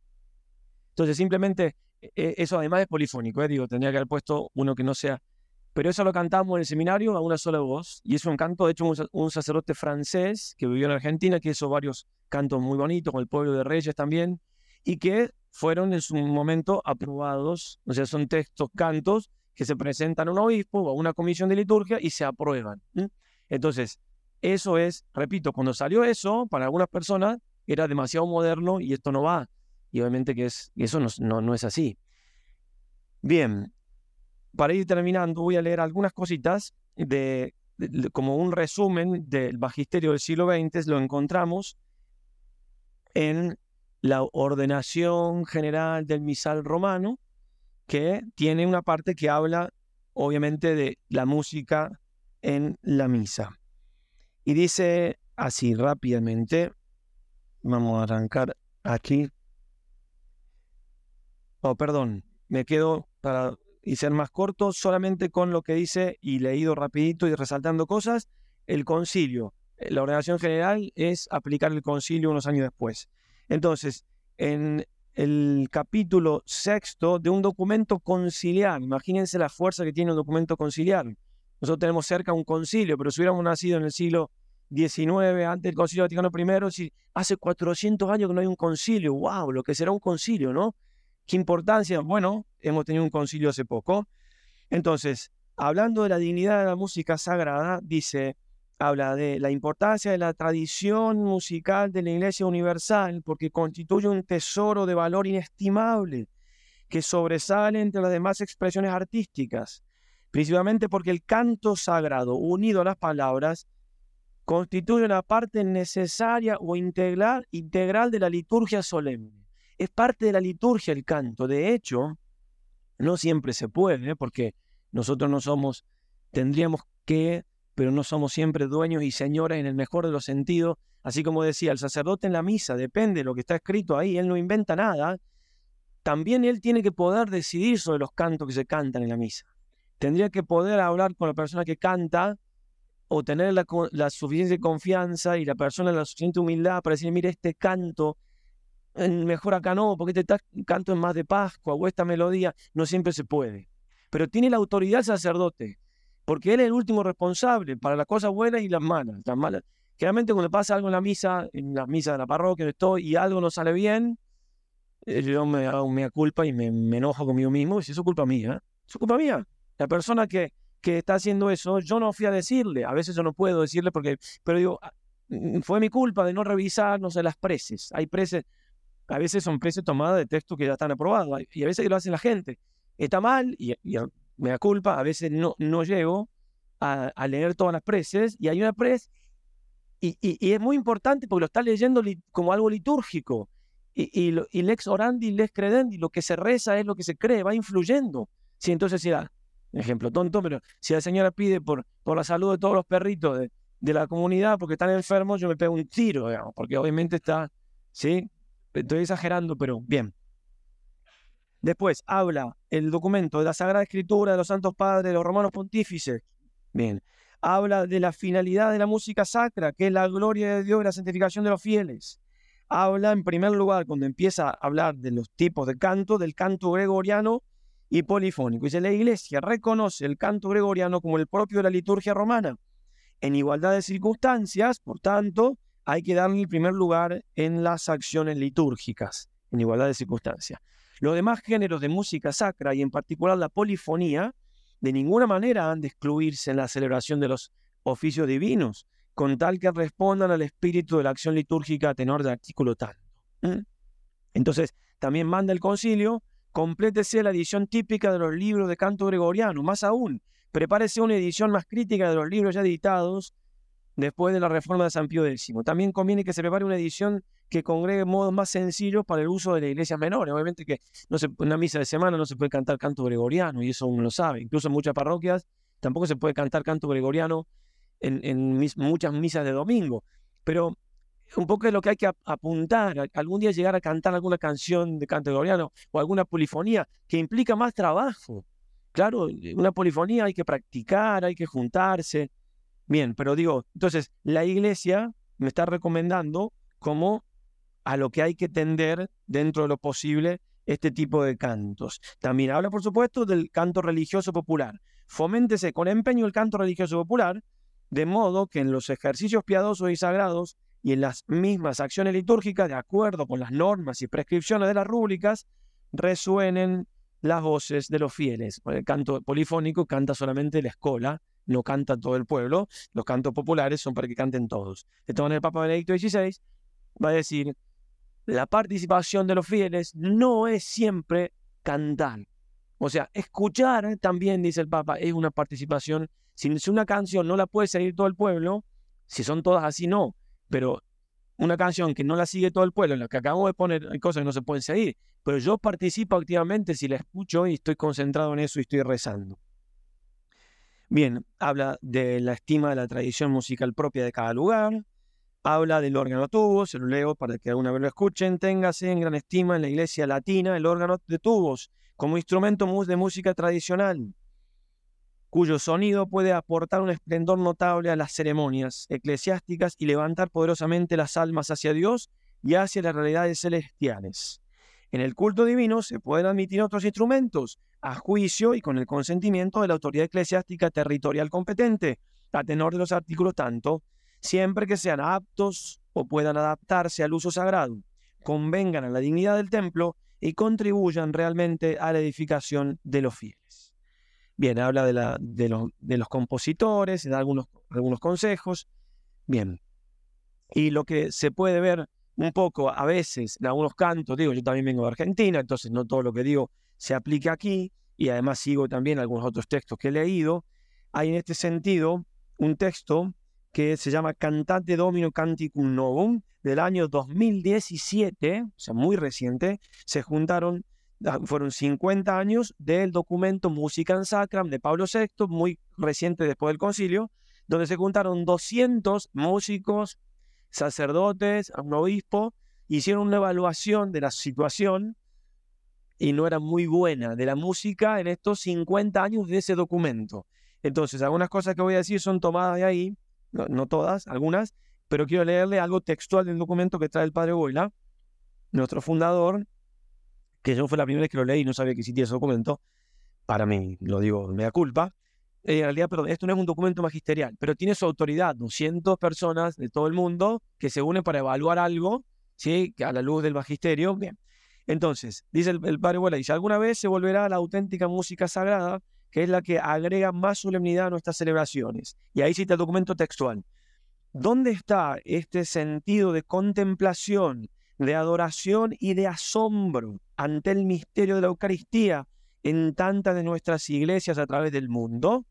A: Entonces, simplemente, e, e, eso además es polifónico, ¿eh? digo, tendría que haber puesto uno que no sea. Pero eso lo cantamos en el seminario a una sola voz, y es un canto, de hecho, un, un sacerdote francés que vivió en Argentina, que hizo varios cantos muy bonitos, con el pueblo de Reyes también, y que fueron en su momento aprobados, o sea, son textos, cantos que se presentan a un obispo o a una comisión de liturgia y se aprueban. Entonces, eso es, repito, cuando salió eso, para algunas personas era demasiado moderno y esto no va. Y obviamente que es, eso no, no, es así. Bien, para ir terminando, voy a leer algunas cositas de, como un resumen del magisterio del siglo XX, lo encontramos en la ordenación general del misal romano, que tiene una parte que habla obviamente de la música en la misa. Y dice así rápidamente, vamos a arrancar aquí. Oh, perdón, me quedo para y ser más corto solamente con lo que dice y leído rapidito y resaltando cosas, el concilio. La ordenación general es aplicar el concilio unos años después. Entonces, en el capítulo sexto de un documento conciliar, imagínense la fuerza que tiene un documento conciliar. Nosotros tenemos cerca un concilio, pero si hubiéramos nacido en el siglo XIX, antes del concilio Vaticano I, si hace 400 años que no hay un concilio, wow, lo que será un concilio, ¿no? ¿Qué importancia? Bueno, hemos tenido un concilio hace poco. Entonces, hablando de la dignidad de la música sagrada, dice, habla de la importancia de la tradición musical de la Iglesia Universal, porque constituye un tesoro de valor inestimable que sobresale entre las demás expresiones artísticas, principalmente porque el canto sagrado, unido a las palabras, constituye una parte necesaria o integral, integral de la liturgia solemne. Es parte de la liturgia el canto. De hecho, no siempre se puede, porque nosotros no somos, tendríamos que pero no somos siempre dueños y señores en el mejor de los sentidos. Así como decía, el sacerdote en la misa depende de lo que está escrito ahí, él no inventa nada. También él tiene que poder decidir sobre los cantos que se cantan en la misa. Tendría que poder hablar con la persona que canta o tener la, suficiente confianza y la persona la suficiente humildad para decir, mire, este canto, mejor acá no, porque este canto es más de Pascua o esta melodía, no siempre se puede. Pero tiene la autoridad el sacerdote porque él es el último responsable para las cosas buenas y las malas. Las malas. Generalmente cuando pasa algo en la misa, en la misa de la parroquia estoy, y algo no sale bien, yo me hago mea culpa y me, enojo conmigo mismo, y si eso es culpa mía, es culpa mía. La persona que, que está haciendo eso, yo no fui a decirle, a veces yo no puedo decirle porque, pero digo, ah, mm, fue mi culpa de no revisar, no sé, las preces. Hay preces, a veces son preces tomadas de textos que ya están aprobados, y a veces que lo hacen la gente. Está mal, y, y me da culpa, a veces no, no llego a, leer todas las preces y hay una pres y, es muy importante porque lo está leyendo como algo litúrgico y, y, lex orandi, lex credendi, lo que se reza es lo que se cree, va influyendo. Si entonces si la, ejemplo tonto, pero si la señora pide por, por la salud de todos los perritos de, de la comunidad porque están enfermos, yo me pego un tiro, digamos, porque obviamente está, ¿sí? Estoy exagerando, pero bien. Después habla el documento de la Sagrada Escritura de los Santos Padres, de los Romanos Pontífices. Bien. Habla de la finalidad de la música sacra, que es la gloria de Dios y la santificación de los fieles. Habla en primer lugar, cuando empieza a hablar de los tipos de canto, del canto gregoriano y polifónico. Dice, la iglesia reconoce el canto gregoriano como el propio de la liturgia romana. En igualdad de circunstancias, por tanto, hay que darle el primer lugar en las acciones litúrgicas, en igualdad de circunstancias. Los demás géneros de música sacra y en particular la polifonía, de ninguna manera han de excluirse en la celebración de los oficios divinos, con tal que respondan al espíritu de la acción litúrgica a tenor del artículo tanto. Entonces, también manda el concilio, complétese la edición típica de los libros de canto gregoriano, más aún, prepárese una edición más crítica de los libros ya editados después de la reforma de San Pío X. También conviene que se prepare una edición que congregue modos más sencillos para el uso de las iglesias menores. Obviamente que no se, en una misa de semana no se puede cantar canto gregoriano y eso uno lo sabe. Incluso en muchas parroquias tampoco se puede cantar canto gregoriano en, muchas misas de domingo. Pero un poco es lo que hay que apuntar, algún día llegar a cantar alguna canción de canto gregoriano o alguna polifonía que implica más trabajo. Claro, una polifonía hay que practicar, hay que juntarse. Bien, pero digo, entonces la iglesia me está recomendando como a lo que hay que tender dentro de lo posible este tipo de cantos. También habla, por supuesto, del canto religioso popular. Foméntese con empeño el canto religioso popular, de modo que en los ejercicios piadosos y sagrados y en las mismas acciones litúrgicas, de acuerdo con las normas y prescripciones de las rúbricas, resuenen las voces de los fieles. El canto polifónico canta solamente la escola, no canta todo el pueblo. Los cantos populares son para que canten todos. Entonces el Papa Benedicto XVI va a decir, la participación de los fieles no es siempre cantar. O sea, escuchar también, dice el Papa, es una participación. Si una canción no la puede seguir todo el pueblo, si son todas así, no. Pero una canción que no la sigue todo el pueblo, en la que acabo de poner, hay cosas que no se pueden seguir. Pero yo participo activamente si la escucho y estoy concentrado en eso y estoy rezando. Bien, habla de la estima de la tradición musical propia de cada lugar, habla del órgano tubos, se lo leo para que alguna vez lo escuchen, téngase en gran estima en la iglesia latina el órgano de tubos como instrumento de música tradicional, cuyo sonido puede aportar un esplendor notable a las ceremonias eclesiásticas y levantar poderosamente las almas hacia Dios y hacia las realidades celestiales. En el culto divino se pueden admitir otros instrumentos, a juicio y con el consentimiento de la autoridad eclesiástica territorial competente, a tenor de los artículos tanto, siempre que sean aptos o puedan adaptarse al uso sagrado, convengan a la dignidad del templo y contribuyan realmente a la edificación de los fieles. Bien, habla de, la, de, los compositores, da algunos, algunos consejos. Bien, y lo que se puede ver un poco a veces en algunos cantos, digo, yo también vengo de Argentina, entonces no todo lo que digo se aplica aquí, y además sigo también algunos otros textos que he leído. Hay en este sentido un texto que se llama Cantate Domino Canticum Novum, del año 2017, o sea, muy reciente, se juntaron, ah, fueron 50 años del documento Musicam Sacram de Pablo VI, muy reciente después del concilio, donde se juntaron 200 músicos, sacerdotes, un obispo, hicieron una evaluación de la situación y no era muy buena de la música en estos 50 años de ese documento. Entonces, algunas cosas que voy a decir son tomadas de ahí, no, todas, algunas, pero quiero leerle algo textual del documento que trae el padre Boila, nuestro fundador, que yo fue la primera vez que lo leí y no sabía que existía ese documento, para mí, lo digo, me da culpa. En realidad, perdón, esto no es un documento magisterial, pero tiene su autoridad, 200 personas de todo el mundo que se unen para evaluar algo, ¿sí? a la luz del magisterio. Bien. Entonces, dice el, el padre Boila, dice, alguna vez se volverá la auténtica música sagrada que es la que agrega más solemnidad a nuestras celebraciones. Y ahí cita el documento textual. ¿Dónde está este sentido de contemplación, de adoración y de asombro ante el misterio de la Eucaristía en tantas de nuestras iglesias a través del mundo?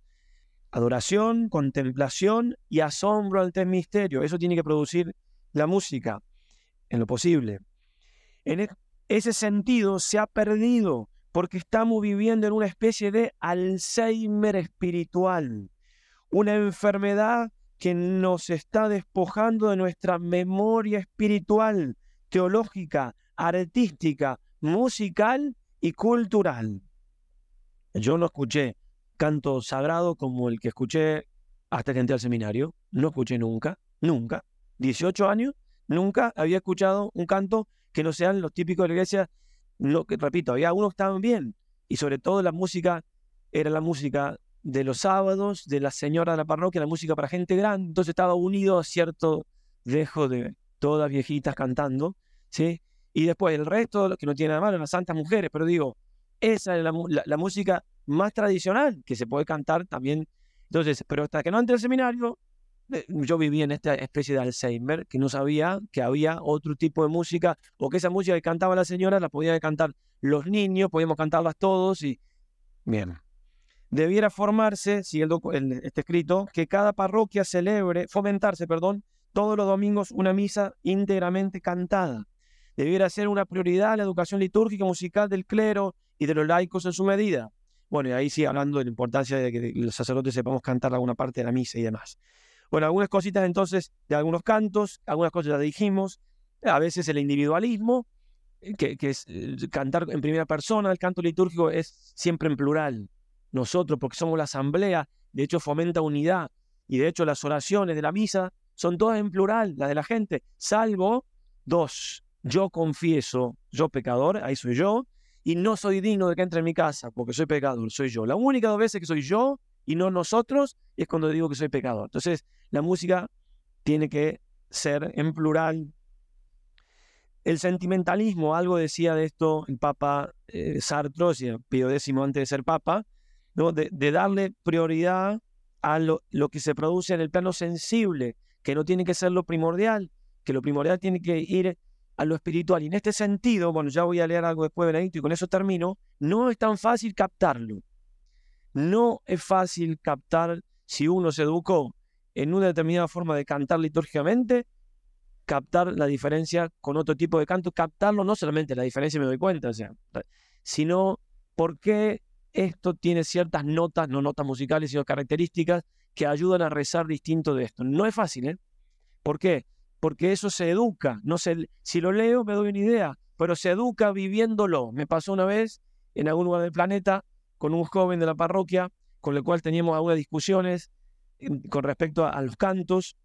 A: Adoración, contemplación y asombro ante el misterio. Eso tiene que producir la música en lo posible. En e-, ese sentido se ha perdido porque estamos viviendo en una especie de Alzheimer espiritual, una enfermedad que nos está despojando de nuestra memoria espiritual, teológica, artística, musical y cultural. Yo no escuché canto sagrado como el que escuché hasta que entré al seminario, no escuché nunca, nunca, 18 años, nunca había escuchado un canto que no sean los típicos de la iglesia lo que repito, había algunos que estaban bien, y sobre todo la música era la música de los sábados, de la señora de la parroquia, la música para gente grande, entonces estaba unido a cierto dejo de todas viejitas cantando, ¿sí? Y después el resto, que no tiene nada malo, las santas mujeres, pero digo, esa es la, música más tradicional que se puede cantar también. Entonces, pero hasta que no entré al seminario, yo vivía en esta especie de Alzheimer, que no sabía que había otro tipo de música, o que esa música que cantaba la señora la podían cantar los niños, podíamos cantarlas todos y... Bien. Debiera formarse, sigue el, este escrito, que cada parroquia celebre, fomentarse, perdón, todos los domingos una misa íntegramente cantada. Debiera ser una prioridad la educación litúrgica musical del clero y de los laicos en su medida. Bueno, y ahí sí hablando de la importancia de que los sacerdotes sepamos cantar alguna parte de la misa y demás. Bueno, algunas cositas entonces de algunos cantos, algunas cosas ya dijimos, a veces el individualismo, eh, que, es eh, cantar en primera persona, el canto litúrgico es siempre en plural. Nosotros, porque somos la asamblea, de hecho fomenta unidad, y de hecho las oraciones de la misa son todas en plural, las de la gente, salvo dos, yo confieso, yo pecador, ahí soy yo, y no soy digno de que entre en mi casa porque soy pecador, soy yo. La única dos veces que soy yo y no nosotros es cuando digo que soy pecador. Entonces, la música tiene que ser en plural. El sentimentalismo, algo decía de esto el Papa eh, Sartre, Pío X antes de ser Papa, de, darle prioridad a lo, lo que se produce en el plano sensible, que no tiene que ser lo primordial, que lo primordial tiene que ir a lo espiritual. Y en este sentido, bueno, ya voy a leer algo después de Benedicto y con eso termino, no es tan fácil captarlo. No es fácil captar si uno se educó en una determinada forma de cantar litúrgicamente, captar la diferencia con otro tipo de canto, captarlo no solamente la diferencia me doy cuenta, o sea, sino por qué esto tiene ciertas notas, no notas musicales, sino características que ayudan a rezar distinto de esto. No es fácil, ¿eh? ¿Por qué? porque eso se educa. No sé, si lo leo me doy una idea, pero se educa viviéndolo. Me pasó una vez en algún lugar del planeta con un joven de la parroquia con el cual teníamos algunas discusiones con respecto a, los cantos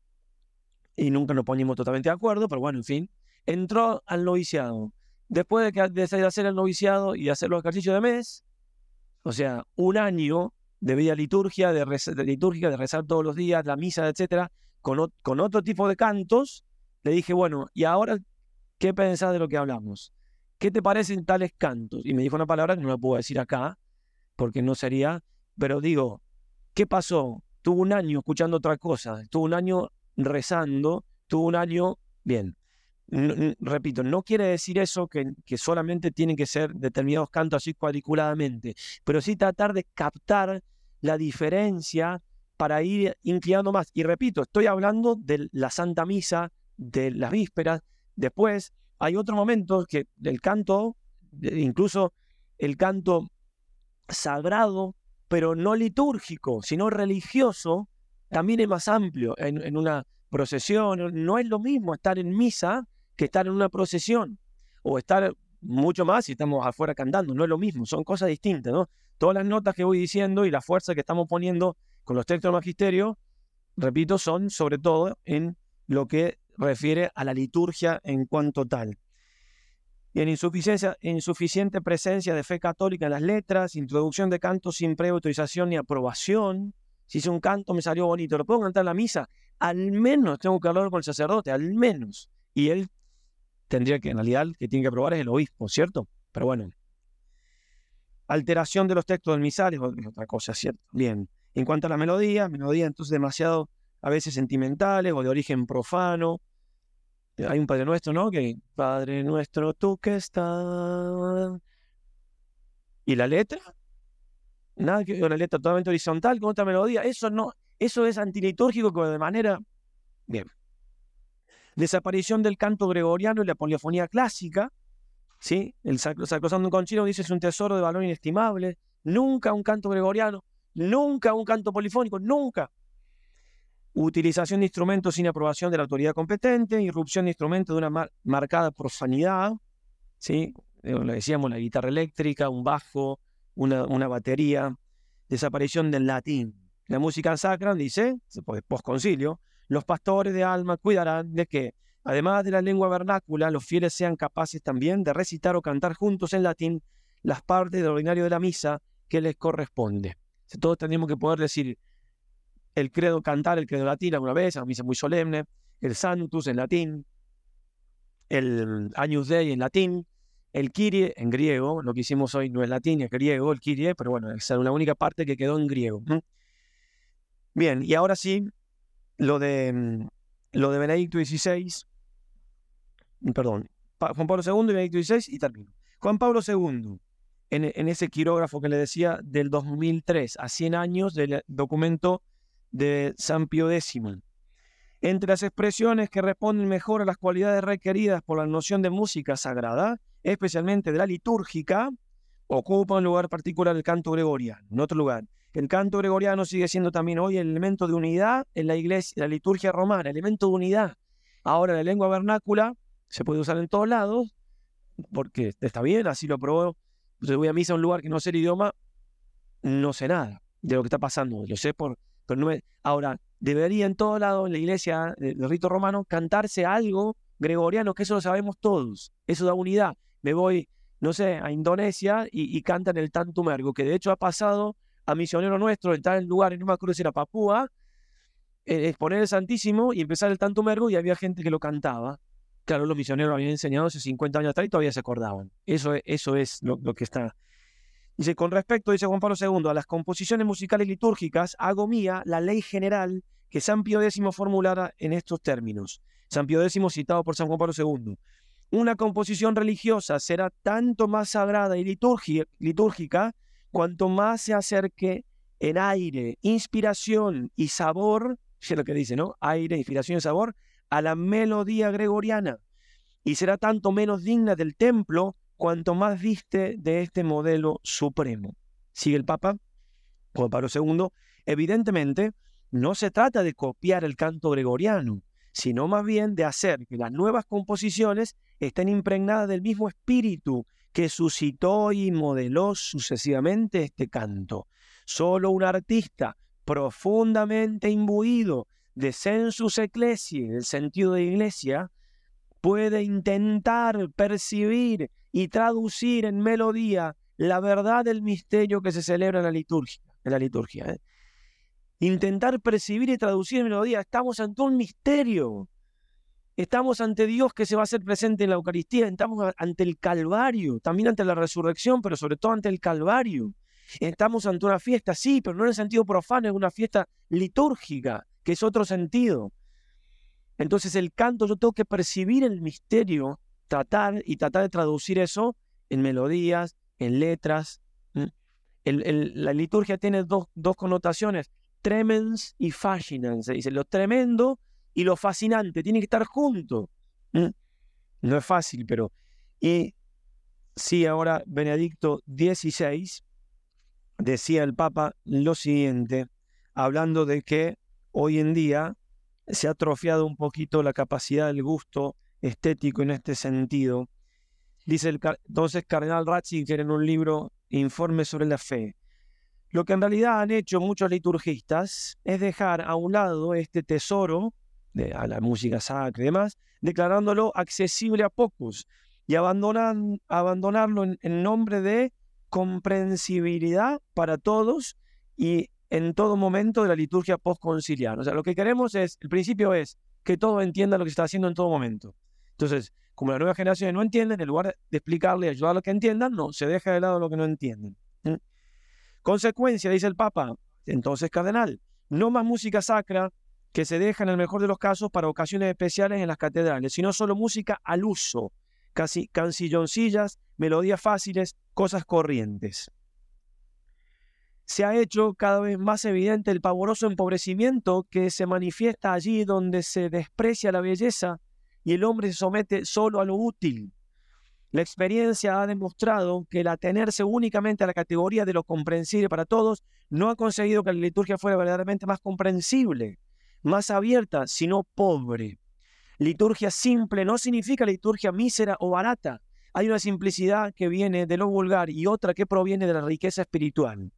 A: y nunca nos poníamos totalmente de acuerdo, pero bueno, en fin, entró al noviciado. Después de, que, de hacer el noviciado y hacer los ejercicios de mes, o sea, un año de vida liturgia, de, liturgia, de rezar todos los días, la misa, etcétera, con, otro tipo de cantos, le dije, bueno, ¿y ahora qué pensás de lo que hablamos? ¿Qué te parecen tales cantos? Y me dijo una palabra que no la puedo decir acá, porque no sería, pero digo, ¿qué pasó? Tuvo un año escuchando otra cosa, tuvo un año rezando, tuvo un año, bien, repito, no quiere decir eso que, que, solamente tienen que ser determinados cantos así cuadriculadamente, pero sí tratar de captar la diferencia para ir inclinando más. Y repito, estoy hablando de la Santa Misa, de las vísperas. Después hay otro momento que el canto, incluso el canto sagrado, pero no litúrgico, sino religioso, también es más amplio en, en una procesión. No es lo mismo estar en misa que estar en una procesión o estar mucho más si estamos afuera cantando. No es lo mismo, son cosas distintas, ¿no? Todas las notas que voy diciendo y la fuerza que estamos poniendo con los textos del magisterio, repito, son sobre todo en lo que refiere a la liturgia en cuanto tal. Y en insuficiencia, insuficiente presencia de fe católica en las letras, introducción de cantos sin previa autorización ni aprobación. Si hice un canto, me salió bonito, ¿lo puedo cantar en la misa? Al menos tengo que hablar con el sacerdote, al menos. Y él tendría que, en realidad, que tiene que aprobar es el obispo, ¿cierto? Pero bueno. Alteración de los textos del misal es otra cosa, ¿cierto? Bien. En cuanto a la melodía, melodía entonces demasiado a veces sentimentales o de origen profano. Hay un Padre Nuestro, ¿no? Que Padre Nuestro, tú que estás. ¿Y la letra? Nada que una letra totalmente horizontal con otra melodía. Eso no, eso es antilitúrgico de manera. Bien. Desaparición del canto gregoriano y la polifonía clásica. ¿sí? El Sacrosanto Conchino dice es un tesoro de valor inestimable. Nunca un canto gregoriano Nunca un canto polifónico, nunca. Utilización de instrumentos sin aprobación de la autoridad competente, irrupción de instrumentos de una marcada profanidad, ¿sí? Lo decíamos, la guitarra eléctrica, un bajo, una, batería, desaparición del latín. La música sacra, dice, posconcilio, los pastores de alma cuidarán de que, además de la lengua vernácula, los fieles sean capaces también de recitar o cantar juntos en latín las partes del ordinario de la misa que les corresponde. Todos tendríamos que poder decir el credo, cantar el credo latín alguna vez, a misa muy solemne, el Santus en latín, el Agnus Dei en latín, el Kyrie en griego, lo que hicimos hoy no es latín, es griego, el Kyrie, pero bueno, esa es la única parte que quedó en griego. Bien, y ahora sí, lo de, mm, lo de Benedicto XVI, perdón, Juan Pablo II y Benedicto XVI y termino. Juan Pablo II, en, ese quirógrafo que le decía del 2003, a 100 años del documento de San Pío X. Entre las expresiones que responden mejor a las cualidades requeridas por la noción de música sagrada, especialmente de la litúrgica, ocupa un lugar particular el canto gregoriano. En otro lugar, el canto gregoriano sigue siendo también hoy el elemento de unidad en la iglesia, la liturgia romana, elemento de unidad. Ahora la lengua vernácula se puede usar en todos lados, porque está bien, así lo probó entonces voy a misa a un lugar que no sé el idioma, no sé nada de lo que está pasando. Lo sé por. Ahora, debería en todo lado, en la iglesia del rito romano, cantarse algo gregoriano, que eso lo sabemos todos, eso da unidad. Me voy, no sé, a Indonesia y, cantan el tantumergo, que de hecho ha pasado a misionero nuestro, en lugares, no me acuerdo si era Papúa, eh, exponer el Santísimo y empezar el tantumergo y había gente que lo cantaba. Claro, los misioneros habían enseñado hace 50 años atrás y todavía se acordaban. Eso, eso es lo que está Dice, con respecto, dice Juan Pablo II, a las composiciones musicales litúrgicas, hago mía la ley general que San Pío X formulara en estos términos. San Pío X citado por San Juan Pablo II. Una composición religiosa será tanto más sagrada y litúrgica cuanto más se acerque en aire, inspiración y sabor, es lo que dice, ¿no? Aire, inspiración y sabor, a la melodía gregoriana. Y será tanto menos digna del templo cuanto más viste de este modelo supremo. Sigue el Papa, Juan Pablo II, evidentemente no se trata de copiar el canto gregoriano, sino más bien de hacer que las nuevas composiciones estén impregnadas del mismo espíritu que suscitó y modeló sucesivamente este canto. Solo un artista profundamente imbuido de sensus ecclesiae, el sentido de iglesia, puede intentar percibir y traducir en melodía la verdad del misterio que se celebra en la liturgia. En la liturgia ¿eh? Intentar percibir y traducir en melodía. Estamos ante un misterio. Estamos ante Dios que se va a hacer presente en la Eucaristía. Estamos ante el Calvario, también ante la resurrección, pero sobre todo ante el Calvario. Estamos ante una fiesta, sí, pero no en el sentido profano, es una fiesta litúrgica, que es otro sentido. Entonces el canto, yo tengo que percibir el misterio tratar y tratar de traducir eso en melodías, en letras. la liturgia tiene dos, connotaciones, tremens y fascinans. Se dice, lo tremendo y lo fascinante, tienen que estar juntos. No es fácil, pero... Y sí, ahora Benedicto XVI decía el Papa lo siguiente, hablando de que hoy en día se ha atrofiado un poquito la capacidad del gusto estético en este sentido. Dice el, entonces Cardenal Ratzinger en un libro Informe sobre la fe. Lo que en realidad han hecho muchos liturgistas es dejar a un lado este tesoro de a la música sacra y demás, declarándolo accesible a pocos y abandonan, abandonarlo en, en nombre de comprensibilidad para todos y en todo momento de la liturgia postconciliar. O sea, lo que queremos es, el principio es que todo entienda lo que se está haciendo en todo momento. Entonces, como las nuevas generaciones no entienden, en lugar de explicarle y ayudar a los que entiendan, no, se deja de lado lo que no entienden. Consecuencia, dice el Papa, entonces cardenal, no más música sacra que se deja en el mejor de los casos para ocasiones especiales en las catedrales, sino solo música al uso, casi cancilloncillas, melodías fáciles, cosas corrientes. Se ha hecho cada vez más evidente el pavoroso empobrecimiento que se manifiesta allí donde se desprecia la belleza y el hombre se somete solo a lo útil. La experiencia ha demostrado que el atenerse únicamente a la categoría de lo comprensible para todos no ha conseguido que la liturgia fuera verdaderamente más comprensible, más abierta, sino pobre. Liturgia simple no significa liturgia mísera o barata. Hay una simplicidad que viene de lo vulgar y otra que proviene de la riqueza espiritual.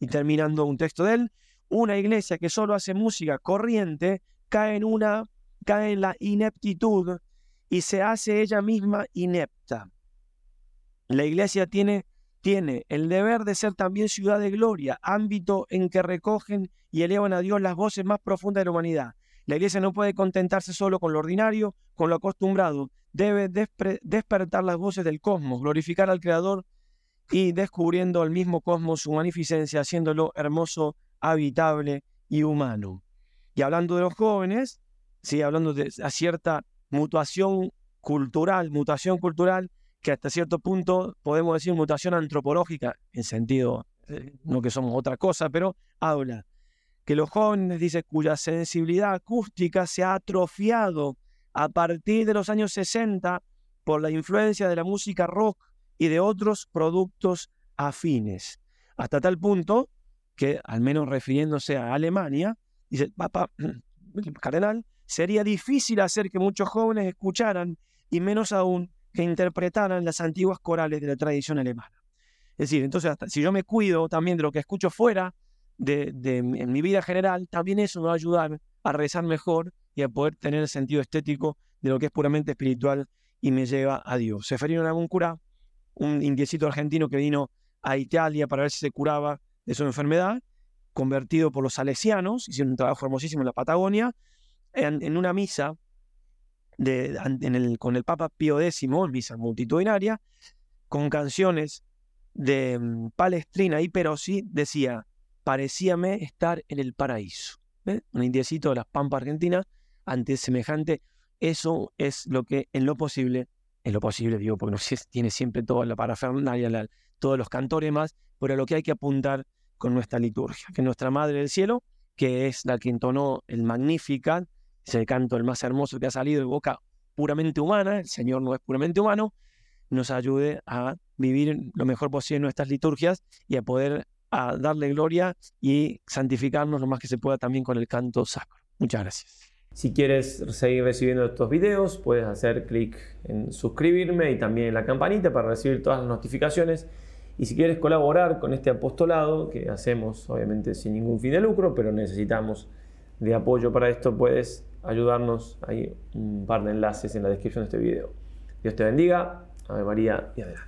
A: Y terminando un texto de él, una iglesia que solo hace música corriente cae en una cae en la ineptitud y se hace ella misma inepta. La iglesia tiene, tiene el deber de ser también ciudad de gloria, ámbito en que recogen y elevan a Dios las voces más profundas de la humanidad. La iglesia no puede contentarse solo con lo ordinario, con lo acostumbrado. Debe despertar las voces del cosmos, glorificar al Creador y descubriendo al mismo cosmos su magnificencia, haciéndolo hermoso, habitable y humano. Y hablando de los jóvenes, ¿sí? hablando de cierta mutación cultural, mutación cultural que hasta cierto punto podemos decir mutación antropológica, en sentido, eh, no que somos otra cosa, pero habla que los jóvenes, dice, cuya sensibilidad acústica se ha atrofiado a partir de los años 60 por la influencia de la música rock y de otros productos afines. Hasta tal punto que, al menos refiriéndose a Alemania, dice, Papa, cardenal, sería difícil hacer que muchos jóvenes escucharan y menos aún que interpretaran las antiguas corales de la tradición alemana. Es decir, entonces, si yo me cuido también de lo que escucho fuera, de, mi vida general, también eso me va a ayudar a rezar mejor y a poder tener el sentido estético de lo que es puramente espiritual y me lleva a Dios. Seferino Namuncura, un indiecito argentino que vino a Italia para ver si se curaba de su enfermedad, convertido por los salesianos, hicieron un trabajo hermosísimo en la Patagonia, en, una misa con el Papa Pío X, misa multitudinaria, con canciones de mm, Palestrina y Perosi, decía, parecíame estar en el paraíso. Un indiecito de las Pampas Argentinas, ante semejante, eso es lo que en lo posible, en lo posible digo, porque no tiene siempre toda la parafernalia, todos los cantores más, pero a lo que hay que apuntar con nuestra liturgia, que nuestra Madre del Cielo, que es la que entonó el Magnificat, es el canto el más hermoso que ha salido de boca puramente humana, el Señor no es puramente humano, nos ayude a vivir lo mejor posible nuestras liturgias y a poder a darle gloria y santificarnos lo más que se pueda también con el canto sacro. Muchas gracias.
B: Si quieres seguir recibiendo estos videos, puedes hacer clic en suscribirme y también en la campanita para recibir todas las notificaciones. Y si quieres colaborar con este apostolado, que hacemos obviamente sin ningún fin de lucro, pero necesitamos de apoyo para esto, puedes ayudarnos. Hay un par de enlaces en la descripción de este video. Dios te bendiga. Ave María y adelante.